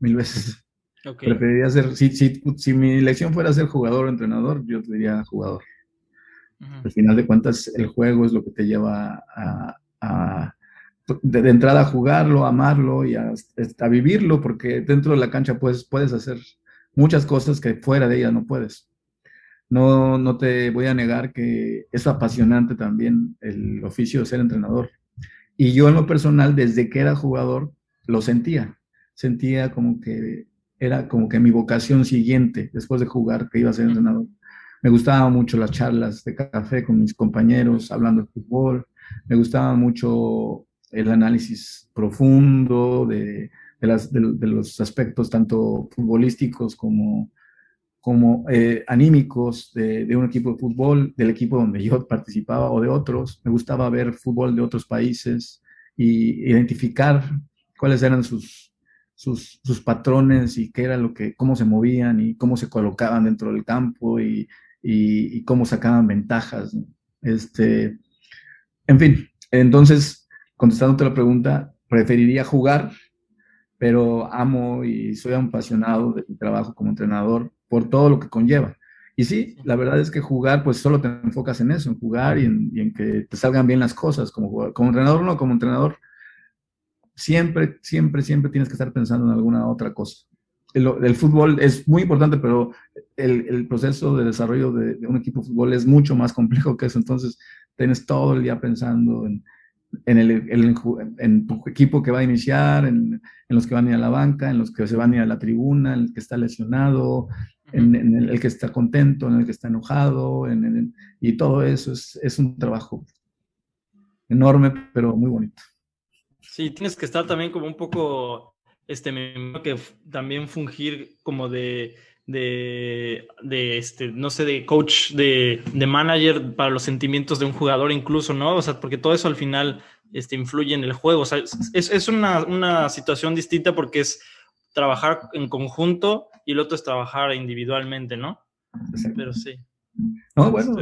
mil veces. Preferiría ser, si, si, si, mi elección fuera ser jugador o entrenador, yo te diría jugador. Al final de cuentas, el juego es lo que te lleva a, de, entrada a jugarlo, a amarlo y a, a, vivirlo, porque dentro de la cancha puedes, puedes hacer muchas cosas que fuera de ella no puedes. No, no te voy a negar que es apasionante también el oficio de ser entrenador. Y yo en lo personal, desde que era jugador, lo sentía. Sentía como que era como que mi vocación siguiente, después de jugar, que iba a ser entrenador. Me gustaban mucho las charlas de café con mis compañeros, hablando de fútbol. Me gustaba mucho el análisis profundo de, de, las, de los aspectos tanto futbolísticos como como eh, anímicos de, un equipo de fútbol, del equipo donde yo participaba o de otros. Me gustaba ver fútbol de otros países y identificar cuáles eran sus, sus, patrones y qué era lo que, cómo se movían y cómo se colocaban dentro del campo y, y, cómo sacaban ventajas. Este, en fin, entonces, contestándote la pregunta, preferiría jugar, pero amo y soy apasionado de mi trabajo como entrenador por todo lo que conlleva. Y sí, la verdad es que jugar, pues solo te enfocas en eso, en jugar y en, que te salgan bien las cosas. Como, como entrenador, no, como entrenador, siempre, siempre, siempre tienes que estar pensando en alguna otra cosa. El, fútbol es muy importante, pero el, el proceso de desarrollo de, de, un equipo de fútbol es mucho más complejo que eso. Entonces, tienes todo el día pensando en, en, el, en, tu equipo que va a iniciar, en, en, los que van a ir a la banca, en los que se van a ir a la tribuna, en el que está lesionado, en, el, que está contento, en el que está enojado, y todo eso es, es un trabajo enorme, pero muy bonito. Sí, tienes que estar también como un poco, este, que también fungir como de, de, de, este, no sé, de coach, de, de, manager para los sentimientos de un jugador incluso, ¿no? O sea, porque todo eso al final este, influye en el juego. O sea, es, es una, una situación distinta porque es trabajar en conjunto y el otro es trabajar individualmente, ¿no? Pero sí. No, bueno,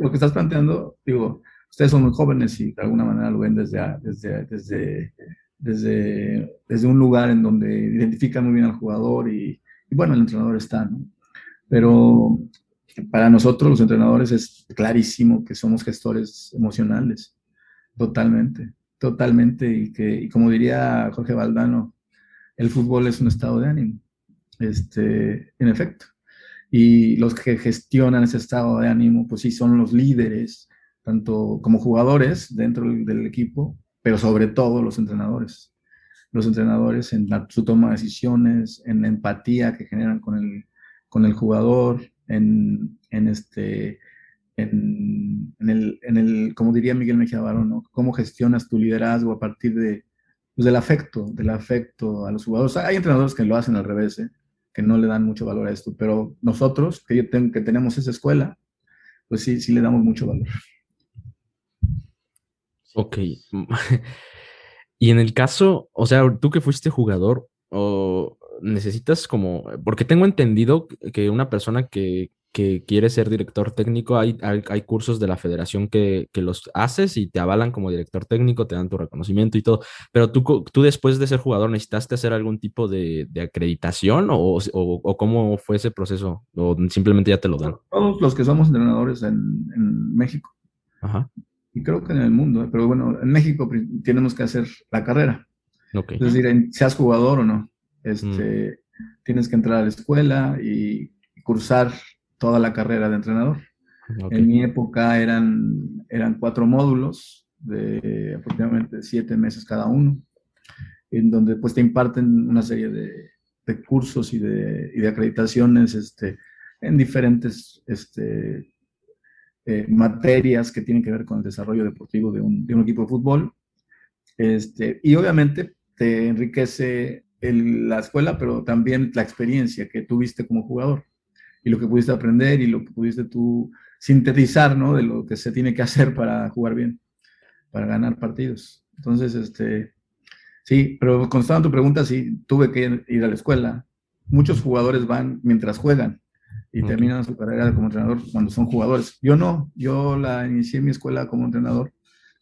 lo que estás planteando, digo, ustedes son muy jóvenes y de alguna manera lo ven desde, desde, desde, desde, desde un lugar en donde identifican muy bien al jugador y, bueno, el entrenador está, ¿no? Pero para nosotros los entrenadores es clarísimo que somos gestores emocionales, totalmente, totalmente, y que, y como diría Jorge Valdano, el fútbol es un estado de ánimo este, en efecto. Y los que gestionan ese estado de ánimo, pues sí, son los líderes, tanto como jugadores dentro del equipo, pero sobre todo los entrenadores. Los entrenadores en su toma de decisiones, en la empatía que generan con el, con el jugador, en, en este, en, en, el, en el, como diría Miguel Mejía Barón, ¿no? ¿Cómo gestionas tu liderazgo a partir de, pues del afecto, del afecto a los jugadores? Hay entrenadores que lo hacen al revés, ¿eh? que no le dan mucho valor a esto, pero nosotros, que, que tenemos esa escuela, pues sí, sí le damos mucho valor. Ok. y en el caso, o sea, tú que fuiste jugador, o necesitas como, porque tengo entendido que una persona que, que quiere ser director técnico, hay, hay, cursos de la federación que, que, los haces y te avalan como director técnico, te dan tu reconocimiento y todo. Pero tú, tú después de ser jugador, ¿necesitaste hacer algún tipo de, de acreditación o, o, cómo fue ese proceso? ¿O simplemente ya te lo dan? Todos los que somos entrenadores en, en México. Ajá. Y creo que en el mundo, ¿eh? pero bueno, en México tenemos que hacer la carrera. Okay. Es decir, seas jugador o no, este, mm. tienes que entrar a la escuela y cursar toda la carrera de entrenador. En mi época eran, eran cuatro módulos de aproximadamente siete meses cada uno, en donde pues te imparten una serie de, de cursos y de, y de, acreditaciones este, en diferentes este, eh, materias que tienen que ver con el desarrollo deportivo de un, de un equipo de fútbol. Este, y obviamente te enriquece el, la escuela, pero también la experiencia que tuviste como jugador y lo que pudiste aprender y lo que pudiste tú sintetizar, ¿no? De lo que se tiene que hacer para jugar bien, para ganar partidos. Entonces, este, sí, pero contestando tu pregunta, sí, tuve que ir a la escuela. Muchos jugadores van mientras juegan y terminan su carrera como entrenador cuando son jugadores. Yo no, yo la inicié mi escuela como entrenador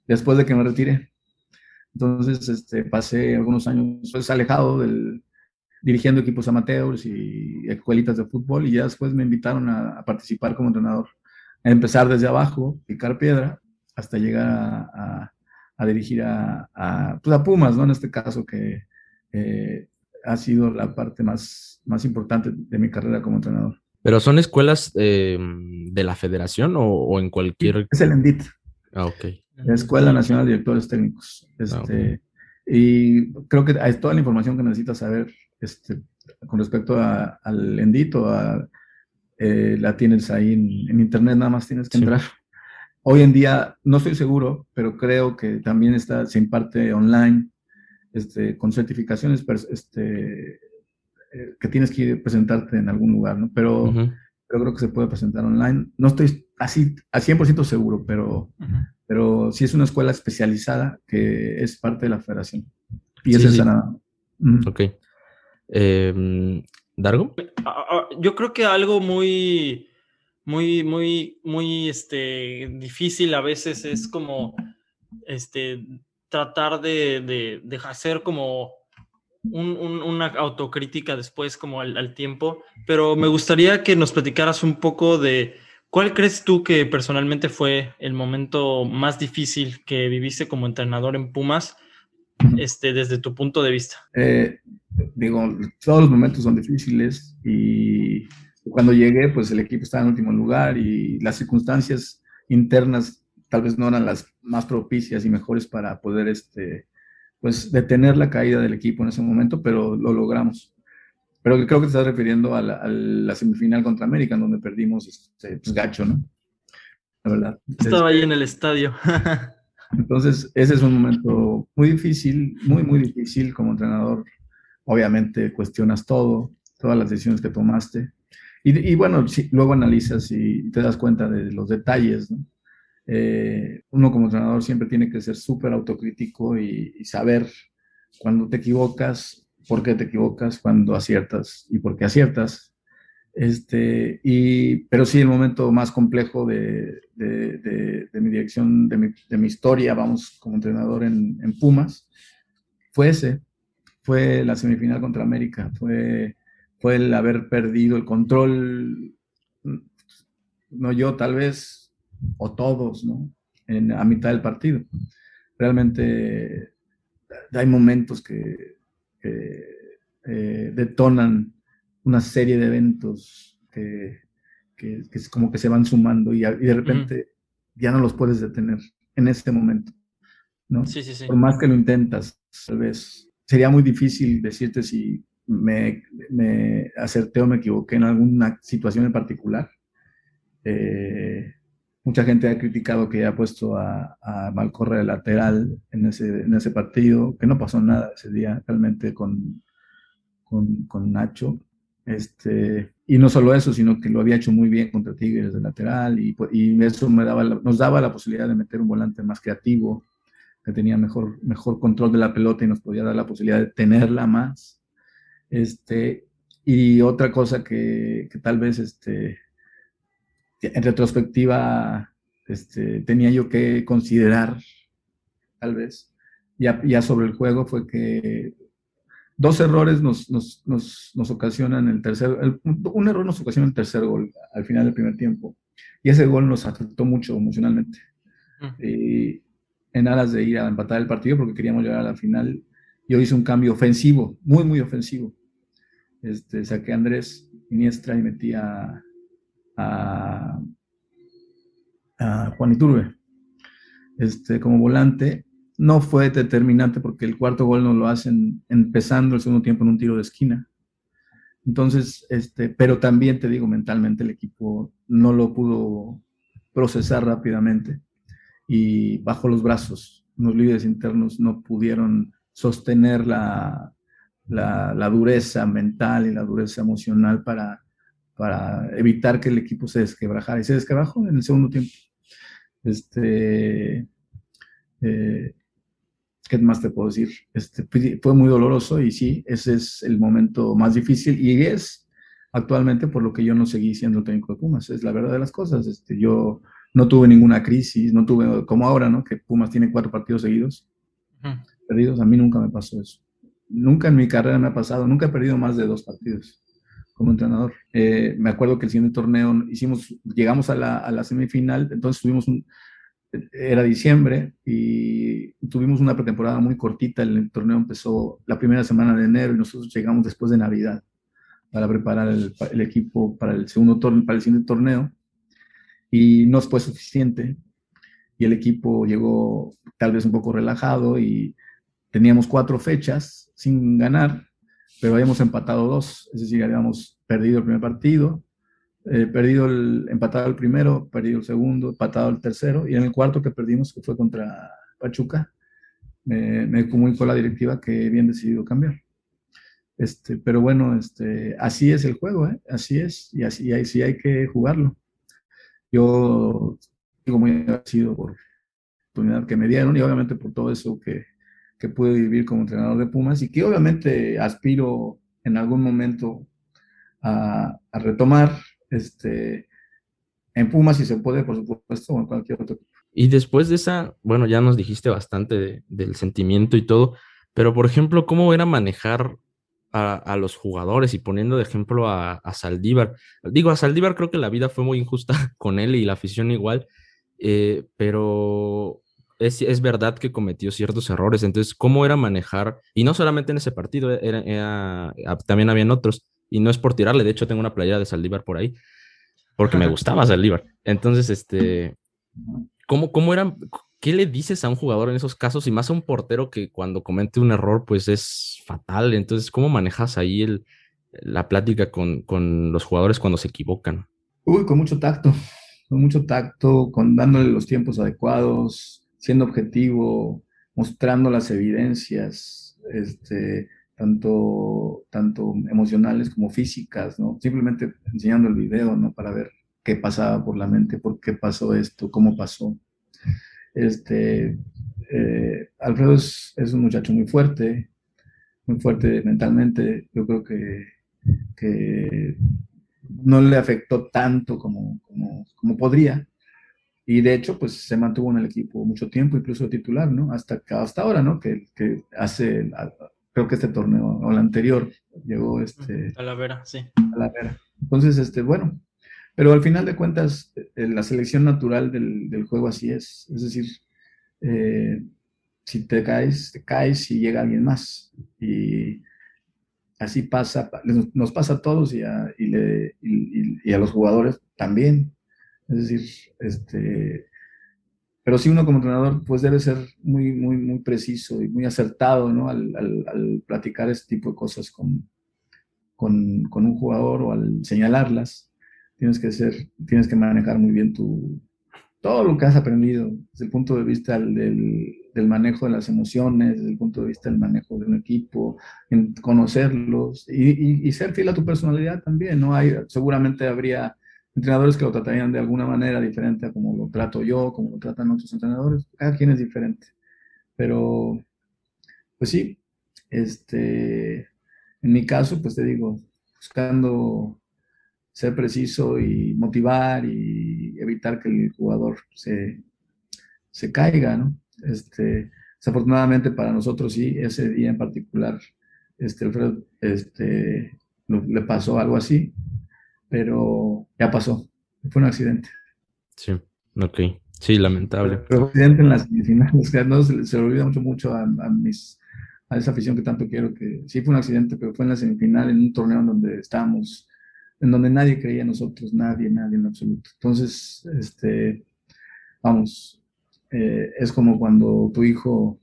después de que me retiré. Entonces, este, pasé algunos años pues, alejado del, dirigiendo equipos amateurs y escuelitas de fútbol y ya después me invitaron a, participar como entrenador. A empezar desde abajo, picar piedra, hasta llegar a, a, dirigir a, pues a, Pumas, ¿no? En este caso que eh, ha sido la parte más, más importante de mi carrera como entrenador. ¿Pero son escuelas eh, de la federación o, en cualquier...? Es el ENDIT. Ah, ok. La Escuela Nacional de Directores Técnicos. Ah, este, Y creo que hay toda la información que necesitas saber este, con respecto al ENDIT o a, eh, la tienes ahí en, internet, nada más tienes que entrar. Hoy en día, no estoy seguro, pero creo que también está, se imparte online, este, con certificaciones este, eh, que tienes que presentarte en algún lugar, ¿no? Pero, creo que se puede presentar online. No estoy así a 100% seguro, pero, pero sí es una escuela especializada que es parte de la federación. Y es esa nada. Ok. Em, ¿Dargo? Ah, ah, yo creo que algo muy, muy, muy, muy este, difícil a veces es como este, tratar de, hacer como una autocrítica después como al, tiempo, pero me gustaría que nos platicaras un poco de cuál crees tú que personalmente fue el momento más difícil que viviste como entrenador en Pumas, este, desde tu punto de vista. Eh, digo, todos los momentos son difíciles y cuando llegué, pues el equipo estaba en último lugar y las circunstancias internas tal vez no eran las más propicias y mejores para poder, este, pues, detener la caída del equipo en ese momento, pero lo logramos. Pero creo que te estás refiriendo a la, semifinal contra América, en donde perdimos, este, pues, gacho, ¿no? La verdad. Estaba ahí en el estadio. entonces, ese es un momento muy difícil, muy, muy difícil como entrenador obviamente cuestionas todo, todas las decisiones que tomaste. Y, bueno, luego analizas y te das cuenta de los detalles. Eh, uno como entrenador siempre tiene que ser súper autocrítico y, saber cuando te equivocas, por qué te equivocas, cuando aciertas y por qué aciertas. Este, y, pero sí, el momento más complejo de, mi dirección, de mi, historia, vamos, como entrenador en, en Pumas, fue ese, fue la semifinal contra América, fue, fue el haber perdido el control, no yo tal vez, o todos, ¿no? En, a mitad del partido. Realmente hay momentos que, eh, detonan una serie de eventos que, que, es como que se van sumando y, de repente ya no los puedes detener en este momento, ¿no? Sí, sí, sí. Por más que lo intentas, tal vez sería muy difícil decirte si me, me, acerté o me equivoqué en alguna situación en particular. Eh, mucha gente ha criticado que haya puesto a, a Malcorre de lateral en ese, en ese partido, que no pasó nada ese día realmente con, con, con Nacho. Este, y no solo eso, sino que lo había hecho muy bien contra Tigres de lateral y, y eso nos daba la posibilidad de meter un volante más creativo, que tenía mejor, mejor control de la pelota y nos podía dar la posibilidad de tenerla más. Este, y otra cosa que, tal vez este, en retrospectiva este, tenía yo que considerar, tal vez, ya sobre el juego, fue que dos errores nos, nos, nos, nos ocasionan el tercer, un error nos ocasiona el tercer gol al final del primer tiempo. Y ese gol nos afectó mucho emocionalmente. Y, en aras de ir a empatar el partido porque queríamos llegar a la final. Yo hice un cambio ofensivo, muy, muy ofensivo. Este, saqué a Andrés Iniestra y metí a, a, Juan Iturbe este, como volante. No fue determinante porque el cuarto gol nos lo hacen empezando el segundo tiempo en un tiro de esquina. Entonces, este, pero también te digo, mentalmente el equipo no lo pudo procesar rápidamente y bajo los brazos. Los líderes internos no pudieron sostener la, la, dureza mental y la dureza emocional para, para evitar que el equipo se desquebrajara. Y se desquebrajó en el segundo tiempo. Este, eh, ¿Qué más te puedo decir? Este, fue muy doloroso y sí, ese es el momento más difícil y es actualmente por lo que yo no seguí siendo técnico de Pumas. Es la verdad de las cosas. Este, yo no tuve ninguna crisis, no tuve, como ahora, ¿no? Que Pumas tiene cuatro partidos seguidos, perdidos, a mí nunca me pasó eso. nunca en mi carrera me ha pasado, nunca he perdido más de dos partidos como entrenador. Eh, me acuerdo que el siguiente torneo hicimos, llegamos a la, a la semifinal, entonces tuvimos un, era diciembre y tuvimos una pretemporada muy cortita. El torneo empezó la primera semana de enero y nosotros llegamos después de Navidad para preparar el, equipo para el segundo torneo, para el siguiente torneo y no fue suficiente y el equipo llegó tal vez un poco relajado y teníamos cuatro fechas sin ganar, pero habíamos empatado dos, es decir, habíamos perdido el primer partido eh, perdido el, empatado el primero, perdido el segundo, empatado el tercero, y en el cuarto que perdimos, que fue contra Pachuca, me, comunicó la directiva que habían decidido cambiar. Este, pero bueno, este, así es el juego, ¿eh? así es, y así, así hay que jugarlo. Yo digo muy agradecido por la oportunidad que me dieron y obviamente por todo eso que, que pude vivir como entrenador de Pumas y que obviamente aspiro en algún momento a, a retomar este, en Pumas si se puede, por supuesto, o en cualquier otro Y después de esa, bueno, ya nos dijiste bastante del sentimiento y todo, pero por ejemplo, ¿cómo era manejar a, los jugadores y poniendo de ejemplo a, Saldívar? Digo, a Saldívar creo que la vida fue muy injusta con él y la afición igual, eh, pero es, es, verdad que cometió ciertos errores. Entonces, ¿cómo era manejar? Y no solamente en ese partido, era, también habían otros. Y no es por tirarle, de hecho tengo una playera de Saldívar por ahí, porque me gustaba Saldívar. Entonces, este, ¿cómo, cómo eran, qué le dices a un jugador en esos casos y más a un portero que cuando comete un error, pues es fatal? Entonces, ¿cómo manejas ahí el, la plática con, con los jugadores cuando se equivocan? Uy, con mucho tacto, con mucho tacto, con dándole los tiempos adecuados, siendo objetivo, mostrando las evidencias, este, tanto, tanto emocionales como físicas, ¿no? Simplemente enseñando el video, ¿no? Para ver qué pasaba por la mente, por qué pasó esto, cómo pasó. Este, eh, Alfredo es, es, un muchacho muy fuerte, muy fuerte mentalmente. Yo creo que, que no le afectó tanto como, como, como, podría. Y de hecho, pues se mantuvo en el equipo mucho tiempo, incluso titular, ¿no? Hasta, hasta ahora, ¿no? Que, que hace creo que este torneo o el anterior llegó este a la vera, sí. A la vera. Entonces, este, bueno, pero al final de cuentas, eh, la selección natural del, del, juego así es. Es decir, eh, si te caes, te caes y llega alguien más. Y así pasa, nos pasa a todos y a, y, le, y, y a los jugadores también. Es decir, este, pero sí uno como entrenador pues debe ser muy, muy, muy preciso y muy acertado, ¿no? Al, al, platicar este tipo de cosas con, con, con, un jugador o al señalarlas. Tienes que ser, tienes que manejar muy bien tu, todo lo que has aprendido desde el punto de vista del, del manejo de las emociones, desde el punto de vista del manejo de un equipo, en conocerlos y, y, ser fiel a tu personalidad también, ¿no? Hay, seguramente habría entrenadores que lo tratarían de alguna manera diferente a como lo trato yo, como lo tratan otros entrenadores. Cada quien es diferente. Pero, pues sí, este, en mi caso, pues te digo, buscando ser preciso y motivar y evitar que el jugador se, se caiga, ¿no? Este, desafortunadamente para nosotros sí, ese día en particular, este, este, le pasó algo así, pero ya pasó. Fue un accidente. Sí, ok. Sí, lamentable. Pero accidente en las semifinales, no se, se olvida mucho, mucho a, mis, a esa afición que tanto quiero, que sí fue un accidente, pero fue en la semifinal, en un torneo en donde estábamos, en donde nadie creía en nosotros, nadie, nadie en absoluto. Entonces, este, vamos, eh, es como cuando tu hijo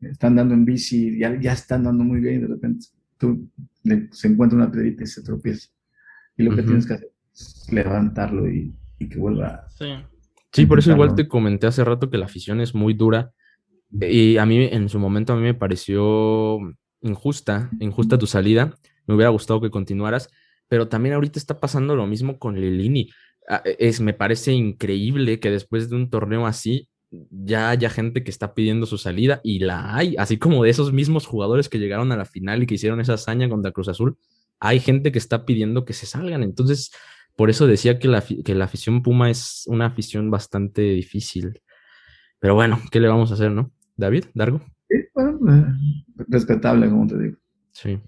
está andando en bici, ya, ya está andando muy bien y de repente tú, se encuentra una piedrita y se tropieza y lo que tienes que hacer es levantarlo y, que vuelva. Sí. Sí, por eso igual te comenté hace rato que la afición es muy dura y a mí en su momento a mí me pareció injusta, injusta tu salida. Me hubiera gustado que continuaras, pero también ahorita está pasando lo mismo con Lilini. Ah, e, es, me parece increíble que después de un torneo así ya haya gente que está pidiendo su salida y la hay, así como de esos mismos jugadores que llegaron a la final y que hicieron esa hazaña contra Cruz Azul, hay gente que está pidiendo que se salgan. Entonces, por eso decía que la, que la afición Puma es una afición bastante difícil. Pero bueno, ¿qué le vamos a hacer, no? David, Dargo. bueno, eh, respetable, como te digo. Sí.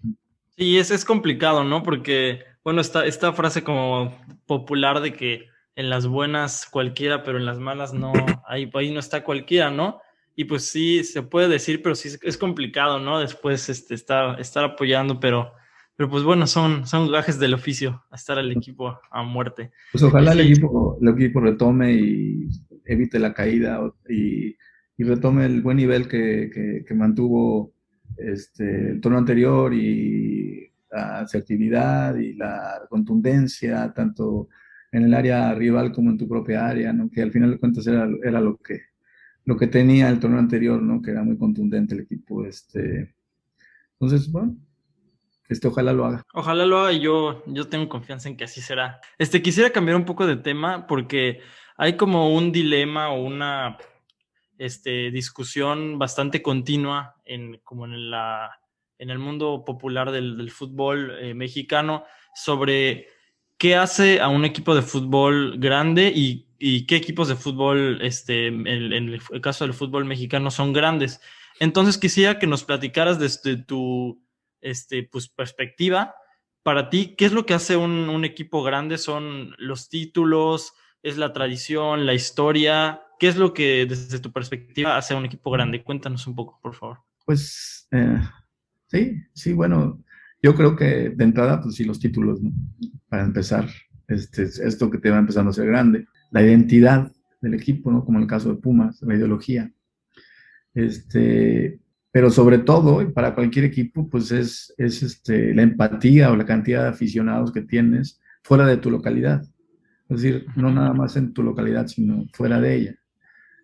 Sí, es, es complicado, ¿no? Porque, bueno, esta, esta frase como popular de que en las buenas cualquiera, pero en las malas no, ahí, ahí no está cualquiera, ¿no? Y pues sí, se puede decir, pero sí es complicado, ¿no? Después este, estar, estar apoyando, pero, pero pues bueno, son, son gajes del oficio, estar al equipo a muerte. Pues ojalá el, equipo, el equipo retome y evite la caída y, y retome el buen nivel que, que, mantuvo este, el torneo anterior y la asertividad y la contundencia, tanto en el área rival como en tu propia área, ¿no? que al final de cuentas era, era lo que lo que tenía el torneo anterior, ¿no? Que era muy contundente el equipo. Este. Entonces, bueno, este, ojalá lo haga. Ojalá lo haga y yo, yo tengo confianza en que así será. Este, quisiera cambiar un poco de tema porque hay como un dilema o una este, discusión bastante continua en, como en, la, en el mundo popular del, fútbol eh, mexicano sobre qué hace a un equipo de fútbol grande y y qué equipos de fútbol, este, en, el, caso del fútbol mexicano, son grandes. Entonces quisiera que nos platicaras desde tu este, pues, perspectiva. Para ti, ¿qué es lo que hace un, equipo grande? ¿Son los títulos? ¿Es la tradición? ¿La historia? ¿Qué es lo que desde tu perspectiva hace un equipo grande? Cuéntanos un poco, por favor. Pues eh, sí, sí, bueno, yo creo que de entrada, pues sí, los títulos, para empezar, este, esto que te va empezando a ser grande la identidad del equipo, ¿no? Como en el caso de Pumas, la ideología. Este, pero sobre todo, y para cualquier equipo, pues es, es este, la empatía o la cantidad de aficionados que tienes fuera de tu localidad. Es decir, no nada más en tu localidad, sino fuera de ella.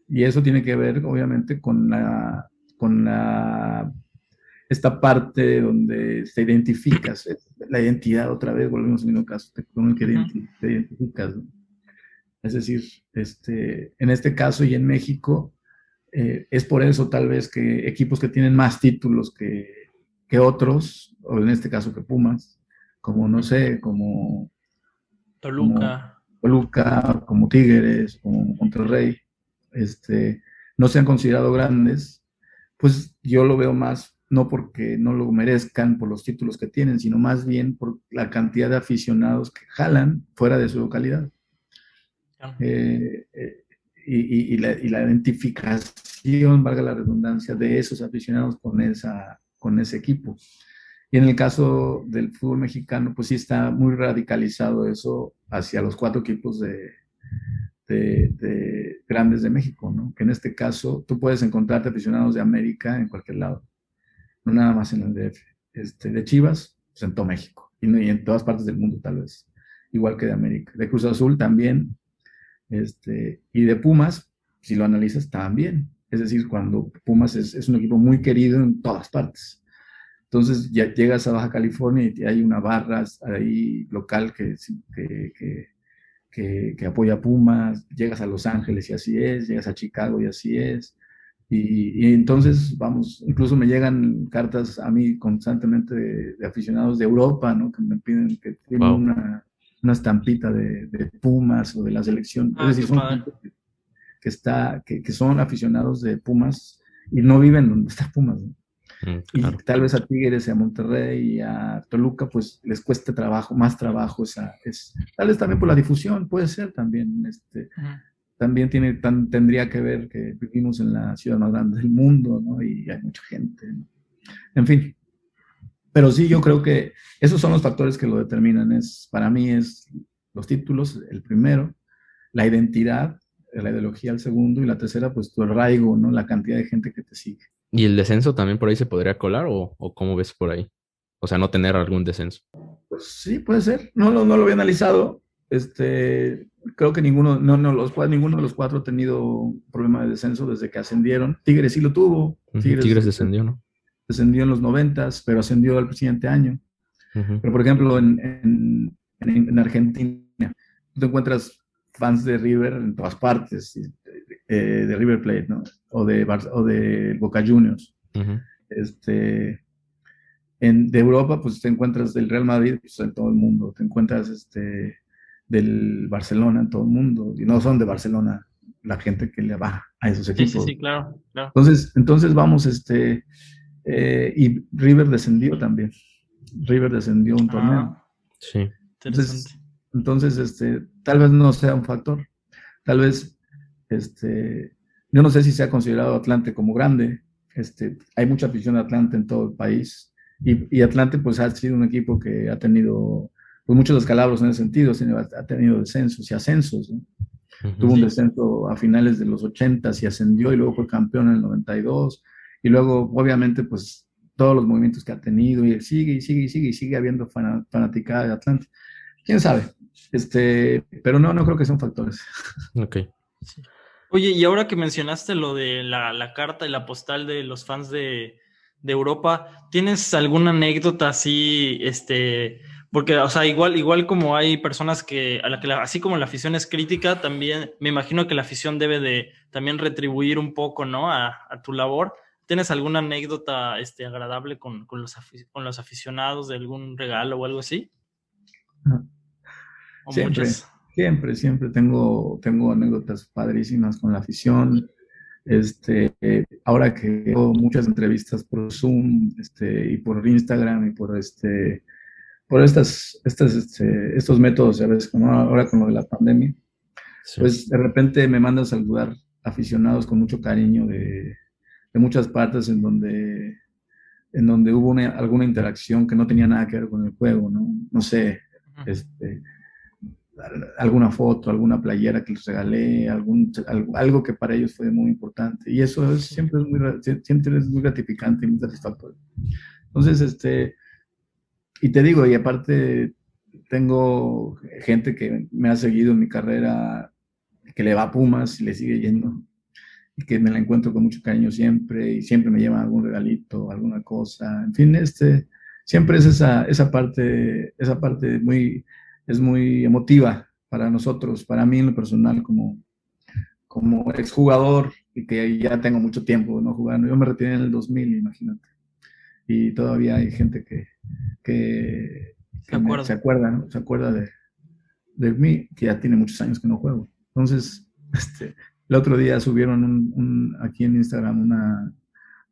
Y eso tiene que ver, obviamente, con la, con la, esta parte donde te identificas, la identidad otra vez, volvemos al mismo caso, con el que te identificas. ¿no? Es decir, este, en este caso y en México, eh, es por eso tal vez que equipos que tienen más títulos que, otros, o en este caso que Pumas, como no sé, como Toluca, como, Toluca, como Tigres, como Monterrey, este, no se han considerado grandes, pues yo lo veo más no porque no lo merezcan por los títulos que tienen, sino más bien por la cantidad de aficionados que jalan fuera de su localidad. Eh, eh, y, la, identificación, valga la redundancia, de esos aficionados con, esa, con ese equipo. Y en el caso del fútbol mexicano, pues sí está muy radicalizado eso hacia los cuatro equipos de, de, grandes de México, ¿no? Que en este caso tú puedes encontrarte aficionados de América en cualquier lado, no nada más en el DF. Este, de Chivas, pues en todo México y, y en todas partes del mundo tal vez, igual que de América. De Cruz Azul también, este, y de Pumas, si lo analizas, también. Es decir, cuando Pumas es, un equipo muy querido en todas partes. Entonces ya llegas a Baja California y hay una barra ahí local que, que, que, apoya a Pumas, llegas a Los Ángeles y así es, llegas a Chicago y así es. Y, entonces, vamos, incluso me llegan cartas a mí constantemente de, aficionados de Europa, ¿no? Que me piden que tienen una, una estampita de, Pumas o de la selección. es ah, decir, son que, está, que, son aficionados de Pumas y no viven donde está Pumas. Mm, y tal vez a Tigres y a Monterrey y a Toluca, pues les cueste trabajo, más trabajo esa, es, tal vez también por la difusión, puede ser también, este, también tiene, tan, tendría que ver que vivimos en la ciudad más grande del mundo, ¿no? Y hay mucha gente, En fin, pero sí, yo creo que esos son los factores que lo determinan. Es, para mí es los títulos, el primero, la identidad, la ideología el segundo, y la tercera, pues tu arraigo, ¿no? La cantidad de gente que te sigue. ¿Y el descenso también por ahí se podría colar o, o cómo ves por ahí? O sea, no tener algún descenso. Pues sí, puede ser. No, no, no lo había analizado. Este, creo que ninguno, no, no, los, ninguno de los cuatro ha tenido problema de descenso desde que ascendieron. Tigres sí lo tuvo. Tigres, Tigres descendió, ¿no? Descendió en los noventas, pero ascendió al siguiente año. Pero, por ejemplo, en, en, Argentina, tú encuentras fans de River en todas partes, eh, de River Plate, ¿no? O de, o de Boca Juniors. este, en, de Europa, pues te encuentras del Real Madrid pues, en todo el mundo, te encuentras este, del Barcelona en todo el mundo, y no son de Barcelona la gente que le va a esos equipos. Sí, sí, sí, claro, claro. Entonces, entonces vamos, este, eh, y River descendió también. River descendió un torneo. Ah, Sí. interesante. Entonces, este, tal vez no sea un factor. Tal vez, este, yo no sé si se ha considerado Atlante como grande. Este, hay mucha afición de Atlante en todo el país. Y, y Atlante, pues, ha sido un equipo que ha tenido pues, muchos descalabros en ese sentido. Ha tenido descensos y ascensos. ¿no? Ujú. Tuvo un Sí. descenso a finales de los 80 y ascendió y luego fue campeón en el 92. Y luego, obviamente, pues todos los movimientos que ha tenido y sigue y sigue y sigue y sigue habiendo fana- fanaticada de Atlante. ¿Quién sabe? Este, pero no, no creo que sean factores. Ok. Oye, y ahora que mencionaste lo de la, la carta y la postal de los fans de, de Europa, ¿tienes alguna anécdota así, este, porque, o sea, igual, igual como hay personas que, a la que la- así como la afición es crítica, también me imagino que la afición debe de también retribuir un poco, ¿no? A, a tu labor. ¿Tienes alguna anécdota, este, agradable con, con los, con los aficionados de algún regalo o algo así? ¿O Siempre. muchas? Siempre, siempre tengo, tengo anécdotas padrísimas con la afición. Este, ahora que hago muchas entrevistas por Zoom, este, y por Instagram y por este, por estas, estas, este, estos métodos, ya ves, ahora con lo de la pandemia, Sí. pues de repente me mandan saludar aficionados con mucho cariño de, de muchas partes en donde, en donde hubo una- alguna interacción que no tenía nada que ver con el juego, ¿no? No sé, este, alguna foto, alguna playera que les regalé, algún, al- algo que para ellos fue muy importante. Y eso es- siempre, es muy, siempre es muy gratificante y muy satisfactorio. Entonces, este, y te digo, y aparte tengo gente que me ha seguido en mi carrera, que le va a Pumas y le sigue yendo, que me la encuentro con mucho cariño siempre, y siempre me llevan algún regalito, alguna cosa. En fin, este, siempre es esa, esa parte, esa parte muy, es muy emotiva para nosotros, para mí en lo personal, como, como exjugador, y que ya tengo mucho tiempo no jugando. Yo me retiré en el 2000, imagínate. Y todavía hay gente que, que, Se me- acuerda. se acuerda, ¿no? Se acuerda de, de mí, que ya tiene muchos años que no juego. Entonces, este, el otro día subieron un, un- aquí en Instagram una,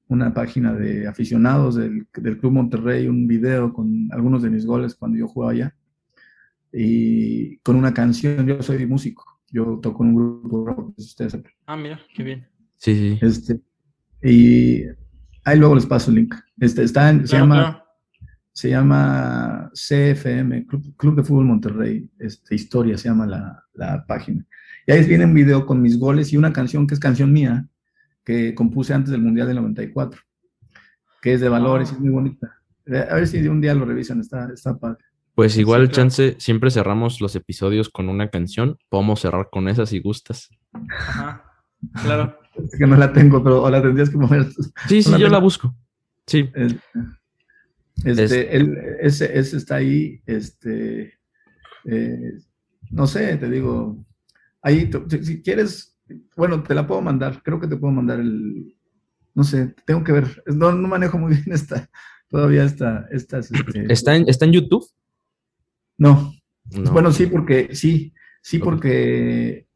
una página de aficionados del, del Club Monterrey, un video con algunos de mis goles cuando yo jugaba allá, y con una canción, yo soy músico, yo toco en un grupo ustedes. Ah, mira, qué bien. Sí, sí. Este, y ahí luego les paso el link. Este, está en- se Claro, llama claro. se llama CFM, Club, Club de Fútbol Monterrey, este, Historia se llama la, la página. Y ahí viene un video con mis goles y una canción que es canción mía, que compuse antes del Mundial del 94, que es de valores y Ah. es muy bonita. Eh, A ver si de un día lo revisan, está, está padre. Pues igual, claro. chance, siempre cerramos los episodios con una canción. Podemos cerrar con esa si gustas. Ajá. Claro. Es que no la tengo, pero o la tendrías que mover. Sí, sí, yo la busco. Sí. Es- Este, él- ese, ese está ahí, este, eh, no sé, te digo, ahí, si, quieres, bueno, te la puedo mandar, creo que te puedo mandar el, no sé, tengo que ver, no, no manejo muy bien esta, todavía esta, estas, este, ¿Está en, ¿Está en YouTube? no, No. bueno, sí, porque, sí, sí, porque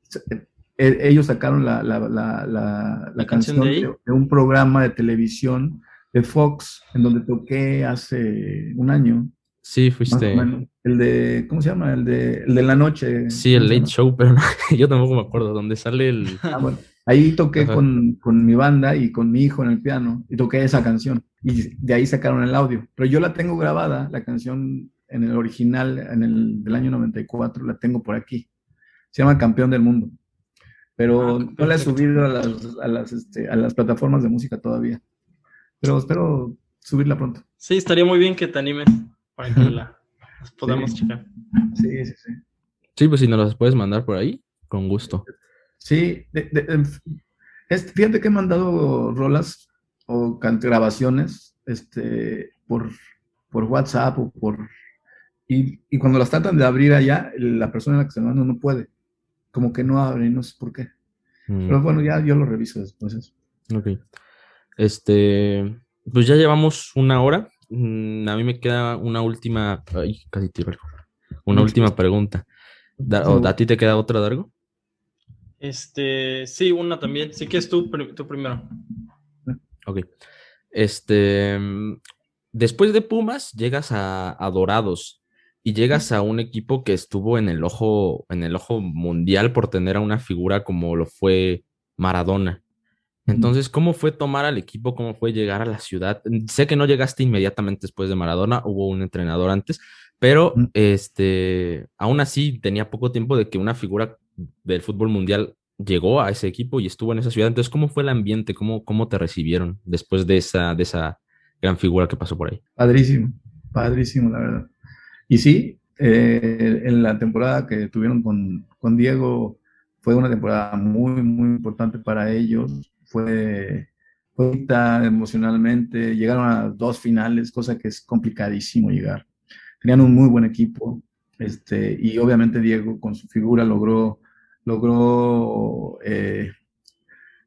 eh, ellos sacaron la, la, la, la, la ¿La canción canción de ahí? de, de un programa de televisión de Fox, en donde toqué hace un año, Sí, fuiste. menos. El de, ¿cómo se llama? El de, el de la noche. Sí, el ¿cómo se Late? Show, pero no, yo tampoco me acuerdo dónde sale el. Ah, bueno. Ahí toqué con, con mi banda y con mi hijo en el piano y toqué esa canción y de ahí sacaron el audio. Pero yo la tengo grabada, la canción en el original, en el del año 94, la tengo por aquí. Se llama Campeón del Mundo. Pero Ah, no la he subido a las, a, las, este, a las plataformas de música todavía. Pero espero subirla pronto. Sí, estaría muy bien que te animes para que la las podamos Sí. checar. Sí, sí, sí. Sí, pues si nos las puedes mandar por ahí, con gusto. Sí, de- de- de- es- fíjate que he mandado rolas o can- grabaciones este, por, por WhatsApp o por... Y, y cuando las tratan de abrir allá, la persona a la que se manda no puede. Como que no abre, no sé por qué. Mm, Pero bueno, ya yo lo reviso después. eso. ok. Este, pues ya llevamos una hora. Mm, A mí me queda una última. Ay, casi tiro algo. Una última pregunta. Da- ¿o ¿A ti te queda otra, Dargo? Este, sí, una también. Sí que es tú, tú primero. Ok. Este, después de Pumas, llegas a, Dorados y llegas a un equipo que estuvo en el ojo, en el ojo mundial por tener a una figura como lo fue Maradona. Entonces, ¿cómo fue tomar al equipo? ¿Cómo fue llegar a la ciudad? Sé que no llegaste inmediatamente después de Maradona, hubo un entrenador antes, pero este, aún así tenía poco tiempo de que una figura del fútbol mundial llegó a ese equipo y estuvo en esa ciudad. Entonces, ¿cómo fue el ambiente? ¿Cómo, cómo te recibieron después de esa, de esa gran figura que pasó por ahí? Padrísimo, padrísimo, la verdad. Y sí, eh, en la temporada que tuvieron con, con Diego fue una temporada muy, muy importante para ellos. Fue emocionalmente, llegaron a dos finales, cosa que es complicadísimo llegar. Tenían un muy buen equipo, este, y obviamente Diego con su figura logró logró, eh,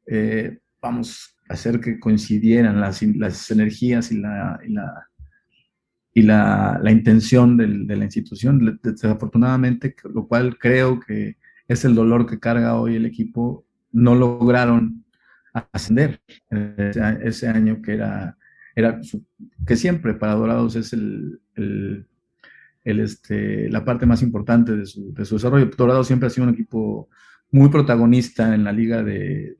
eh, vamos, hacer que coincidieran las, las energías y la, y la, y la, la intención de la institución. Desafortunadamente, lo cual creo que es el dolor que carga hoy el equipo, no lograron ascender ese, año que era, era que siempre para Dorados es el, el el, este, la parte más importante de su, de su desarrollo. Dorado siempre ha sido un equipo muy protagonista en la liga de,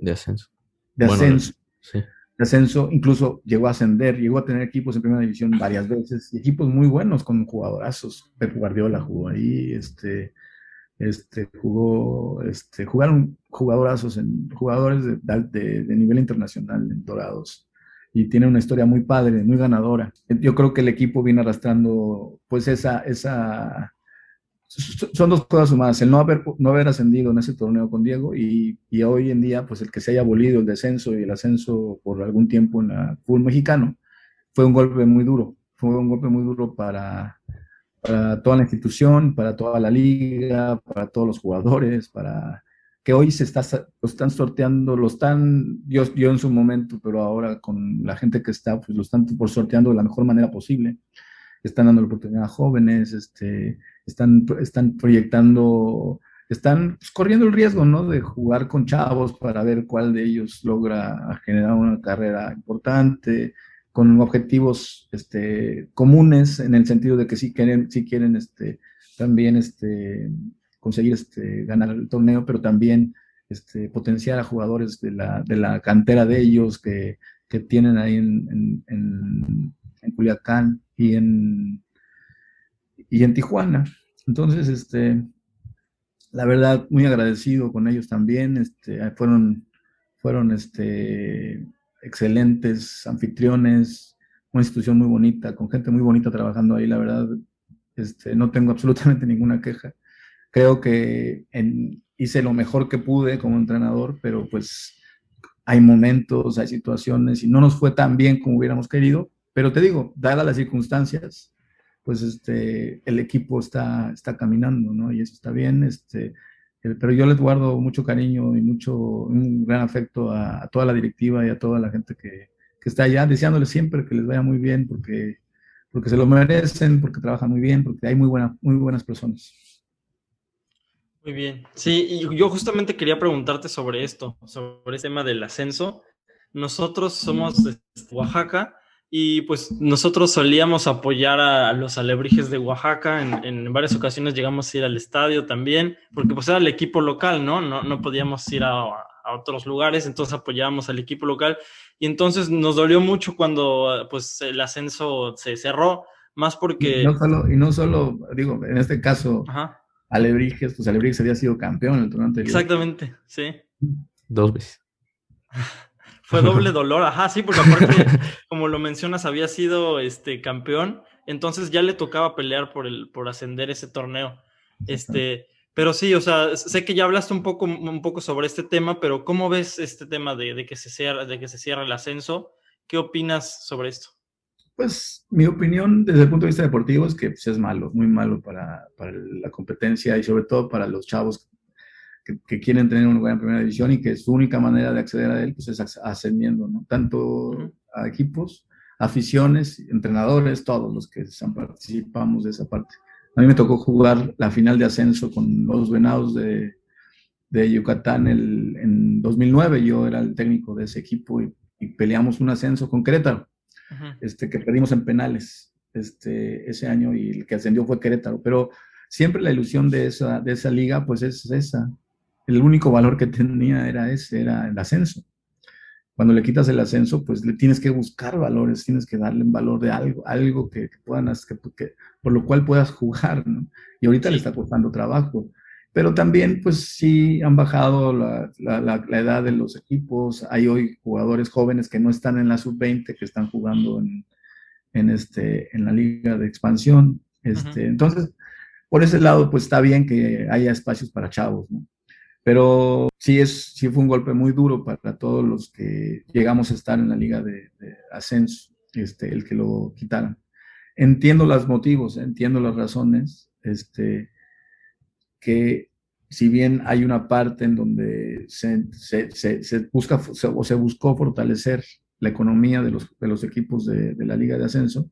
de, ascenso. De ascenso. De ascenso, incluso llegó a ascender, llegó a tener equipos en primera división varias veces, y equipos muy buenos con jugadorazos. Pep Guardiola jugó ahí, este, este, jugó, este, jugaron jugadorazos en jugadores de, de nivel internacional en Dorados y tiene una historia muy padre, muy ganadora. Yo creo que el equipo viene arrastrando pues esa, esa, son dos cosas sumadas, el no haber, no haber ascendido en ese torneo con Diego y, y, hoy en día pues el que se haya abolido el descenso y el ascenso por algún tiempo en el fútbol mexicano fue un golpe muy duro, fue un golpe muy duro para, para toda la institución, para toda la liga, para todos los jugadores, para que hoy se está, lo están sorteando, lo están, yo, yo en su momento, pero ahora con la gente que está, pues lo están por sorteando de la mejor manera posible. Están dando la oportunidad a jóvenes, este, están, están proyectando, están pues, corriendo el riesgo, ¿no? De jugar con chavos para ver cuál de ellos logra generar una carrera importante, con objetivos este, comunes, en el sentido de que sí quieren, sí quieren este, también este, conseguir este, ganar el torneo, pero también potenciar a jugadores de la, cantera de ellos que, tienen ahí en, en, en, Culiacán y en, y en Tijuana. Entonces, la verdad, muy agradecido con ellos también. Fueron fueron excelentes anfitriones, una institución muy bonita, con gente muy bonita trabajando ahí, la verdad, este, no tengo absolutamente ninguna queja creo que hice lo mejor que pude como entrenador, pero pues hay momentos, hay situaciones y no nos fue tan bien como hubiéramos querido, pero te digo, dadas las circunstancias, pues este, el equipo está, está caminando, ¿no? Y eso está bien, este, pero yo les guardo mucho cariño y mucho, un gran afecto a, toda la directiva y a toda la gente que, que, está allá, deseándoles siempre que les vaya muy bien, porque, porque se lo merecen, porque trabajan muy bien, porque hay muy, buena, muy buenas personas. Muy bien. Sí, y yo justamente quería preguntarte sobre esto, sobre el tema del ascenso. Nosotros somos de Oaxaca y pues nosotros solíamos apoyar a, los alebrijes de Oaxaca. En, varias ocasiones llegamos a ir al estadio también, porque pues era el equipo local, ¿no? No, no podíamos ir a, otros lugares, entonces apoyábamos al equipo local. Y entonces nos dolió mucho cuando pues el ascenso se cerró, más porque... Y no solo, y no solo digo, en este caso... Ajá Alebrijes, pues Alebrijes había sido campeón en el torneo anterior. Exactamente, sí. Dos veces. Fue doble dolor, ajá, sí, porque aparte, como lo mencionas, había sido este campeón, entonces ya le tocaba pelear por el, por ascender ese torneo. Este, pero sí, o sea, sé que ya hablaste un poco, un poco sobre este tema, pero ¿cómo ves este tema de, de que se cierra, de que se cierra el ascenso? ¿Qué opinas sobre esto? Pues mi opinión desde el punto de vista deportivo es que pues, es malo, muy malo para, para, la competencia y sobre todo para los chavos que, quieren tener un lugar en primera división y que su única manera de acceder a él pues, es ascendiendo, ¿no? Tanto a equipos, aficiones, entrenadores, todos los que participamos de esa parte. A mí me tocó jugar la final de ascenso con los Venados de, de Yucatán el, en 2009. Yo era el técnico de ese equipo y, peleamos un ascenso con Querétaro, este, que perdimos en penales este, ese año y el que ascendió fue Querétaro. Pero siempre la ilusión de esa, de esa liga, pues es esa. El único valor que tenía era ese, era el ascenso. Cuando le quitas el ascenso, pues le tienes que buscar valores, tienes que darle un valor de algo, algo que, puedan, que, por lo cual puedas jugar, ¿no? Y ahorita le está costando trabajo. Pero también, pues sí, han bajado la, la, edad de los equipos. Hay hoy jugadores jóvenes que no están en la sub-20, que están jugando en, en, este, en la liga de expansión. Este, Entonces, por ese lado, pues está bien que haya espacios para chavos, ¿no? Pero sí, es, sí fue un golpe muy duro para todos los que llegamos a estar en la liga de, ascenso, este, el que lo quitaran. Entiendo los motivos, entiendo las razones, este, que si bien hay una parte en donde se, se, se, busca o se buscó fortalecer la economía de los, de los equipos de, de, la liga de ascenso,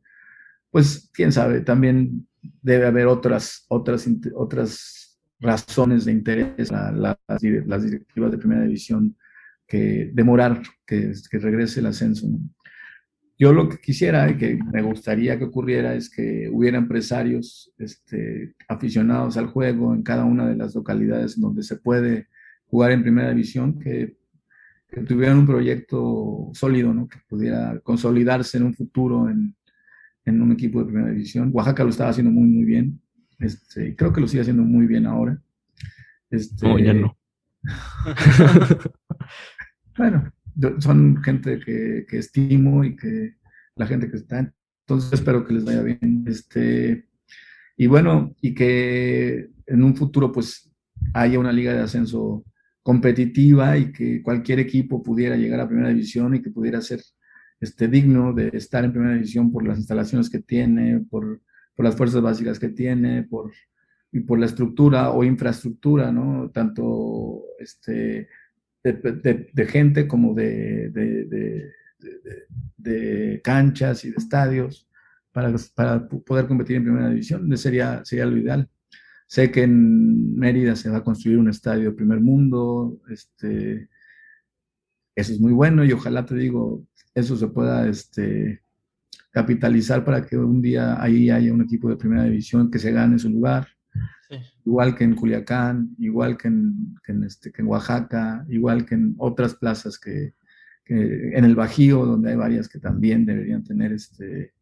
pues quién sabe, también debe haber otras, otras, otras razones de interés a las, directivas de primera división que demorar que, que regrese el ascenso. Yo lo que quisiera y que me gustaría que ocurriera es que hubiera empresarios este, aficionados al juego en cada una de las localidades donde se puede jugar en primera división, que, que tuvieran un proyecto sólido, ¿no? que pudiera consolidarse en un futuro en, en un equipo de primera división. Oaxaca lo estaba haciendo muy, muy bien. Este, creo que lo sigue haciendo muy bien ahora. Este, no, ya no. bueno, son gente que, que, estimo y que la gente que está. Entonces espero que les vaya bien. Este, y bueno, y que en un futuro pues haya una liga de ascenso competitiva y que cualquier equipo pudiera llegar a primera división y que pudiera ser este, digno de estar en primera división por las instalaciones que tiene, por por las fuerzas básicas que tiene, por, y por la estructura o infraestructura, ¿no? Tanto este, de, gente como de, canchas y de estadios para, para poder competir en primera división. Sería, sería lo ideal. Sé que en Mérida se va a construir un estadio de primer mundo, este, eso es muy bueno y ojalá te digo, eso se pueda este, capitalizar para que un día ahí haya un equipo de primera división que se gane su lugar. Igual que en Culiacán, igual que en, este, que en Oaxaca, igual que en otras plazas que, en el Bajío, donde hay varias que también deberían tener este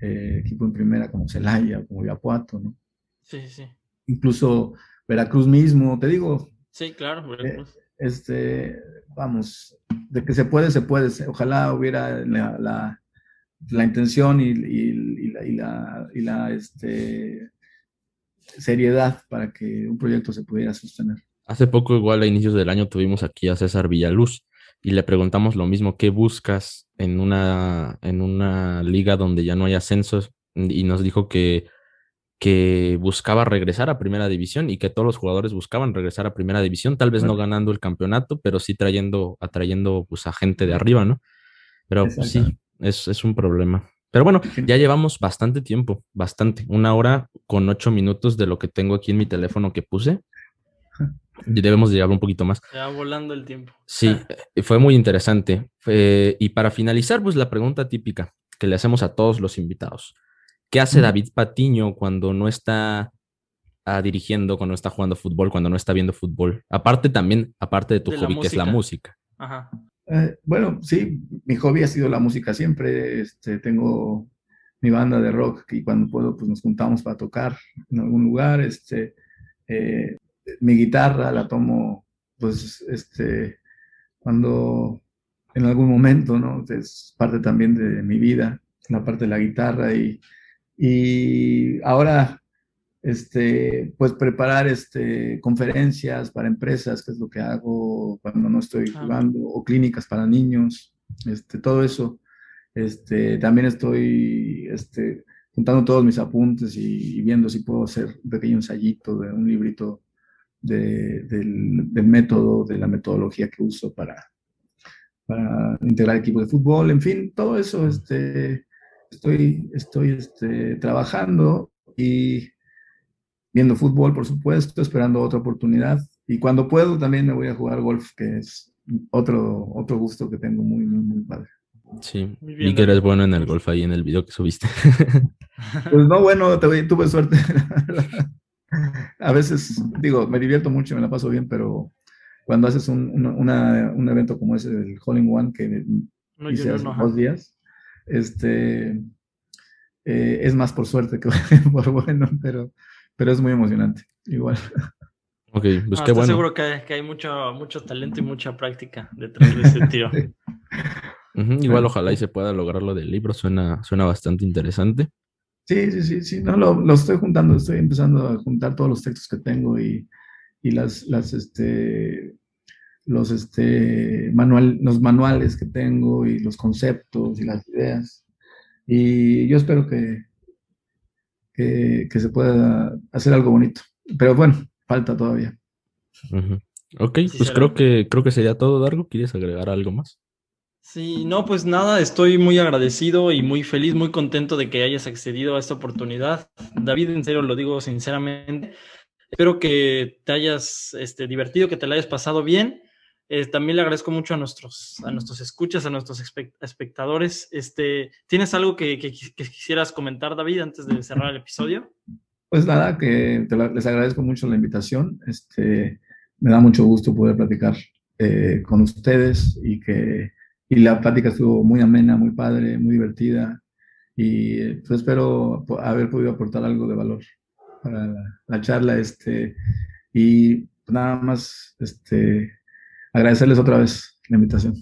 eh, equipo en primera, como Celaya, como Viapuato, ¿no? Sí, sí. Incluso Veracruz mismo, te digo. Sí, claro, Veracruz. este, vamos, de que se puede, se puede. Ojalá hubiera la la intención y, la, y la, este, seriedad para que un proyecto se pudiera sostener. Hace poco, igual a inicios del año, tuvimos aquí a César Villaluz y le preguntamos lo mismo, ¿qué buscas en una, en una liga donde ya no hay ascensos? Y nos dijo que, que buscaba regresar a primera división y que todos los jugadores buscaban regresar a primera división, tal vez no ganando el campeonato, pero sí trayendo, atrayendo pues, a gente de arriba, ¿no? Pero pues, sí, es, un problema. Pero bueno, ya llevamos bastante tiempo, bastante. Una hora con ocho minutos de lo que tengo aquí en mi teléfono que puse. Y debemos de llevar un poquito más. Ya volando el tiempo. Sí, eh, fue muy interesante. y para finalizar, pues la pregunta típica que le hacemos a todos los invitados. ¿Qué hace David Patiño cuando no está ah, dirigiendo, cuando no está jugando fútbol, cuando no está viendo fútbol? Aparte también, aparte de tu hobby, que es la música. Ajá. Eh, bueno, sí, mi hobby ha sido la música siempre. Este, tengo mi banda de rock y cuando puedo, pues nos juntamos para tocar en algún lugar. Este, eh, mi guitarra la tomo, pues, este, cuando en algún momento, ¿no? Es parte también de mi vida, la parte de la guitarra y, y ahora este, pues preparar este, conferencias para empresas, que es lo que hago cuando no estoy jugando, o clínicas para niños, este, todo eso. Este, también estoy este, juntando todos mis apuntes y, viendo si puedo hacer un pequeño ensayito de un librito de, del, del, método, de la metodología que uso para, para integrar equipos de fútbol, en fin, todo eso este, estoy, estoy este, trabajando y viendo fútbol, por supuesto, esperando otra oportunidad. y cuando puedo también me voy a jugar golf, que es otro, otro gusto que tengo muy, muy, muy padre. Sí, y que eres bueno en el golf ahí en el video que subiste. Pues no, bueno, tuve suerte. a veces, digo, me divierto mucho, me la paso bien, pero cuando haces un, un evento como ese del Hole in One, que no, hice hace dos días, este, eh, es más por suerte que por bueno, pero, pero es muy emocionante, igual. Ok, pues qué bueno. seguro que hay, que hay, mucho, mucho talento y mucha práctica detrás de ese tiro. igual ojalá y se pueda lograr lo del libro, suena, suena bastante interesante. Sí, sí, sí, sí, no, lo, lo, estoy juntando, estoy empezando a juntar todos los textos que tengo y, y las, las, este, los, este, manual, los manuales que tengo y los conceptos y las ideas. Y yo espero que, que, que se pueda hacer algo bonito. Pero bueno, falta todavía. Ok, pues creo que, creo que sería todo, Dargo. ¿Quieres agregar algo más? Sí, no, pues nada, estoy muy agradecido y muy feliz, muy contento de que hayas accedido a esta oportunidad. David, en serio, lo digo sinceramente. Espero que te hayas este, divertido, que te la hayas pasado bien. Eh, también le agradezco mucho a nuestros, a nuestros escuchas, a nuestros espectadores. Este, ¿Tienes algo que, quisieras comentar, David, antes de cerrar el episodio? Pues nada, que les agradezco mucho la invitación. Este, me da mucho gusto poder platicar eh, con ustedes y que y la plática estuvo muy amena, muy padre, muy divertida y pues espero haber podido aportar algo de valor para la, charla este y nada más este agradecerles otra vez la invitación.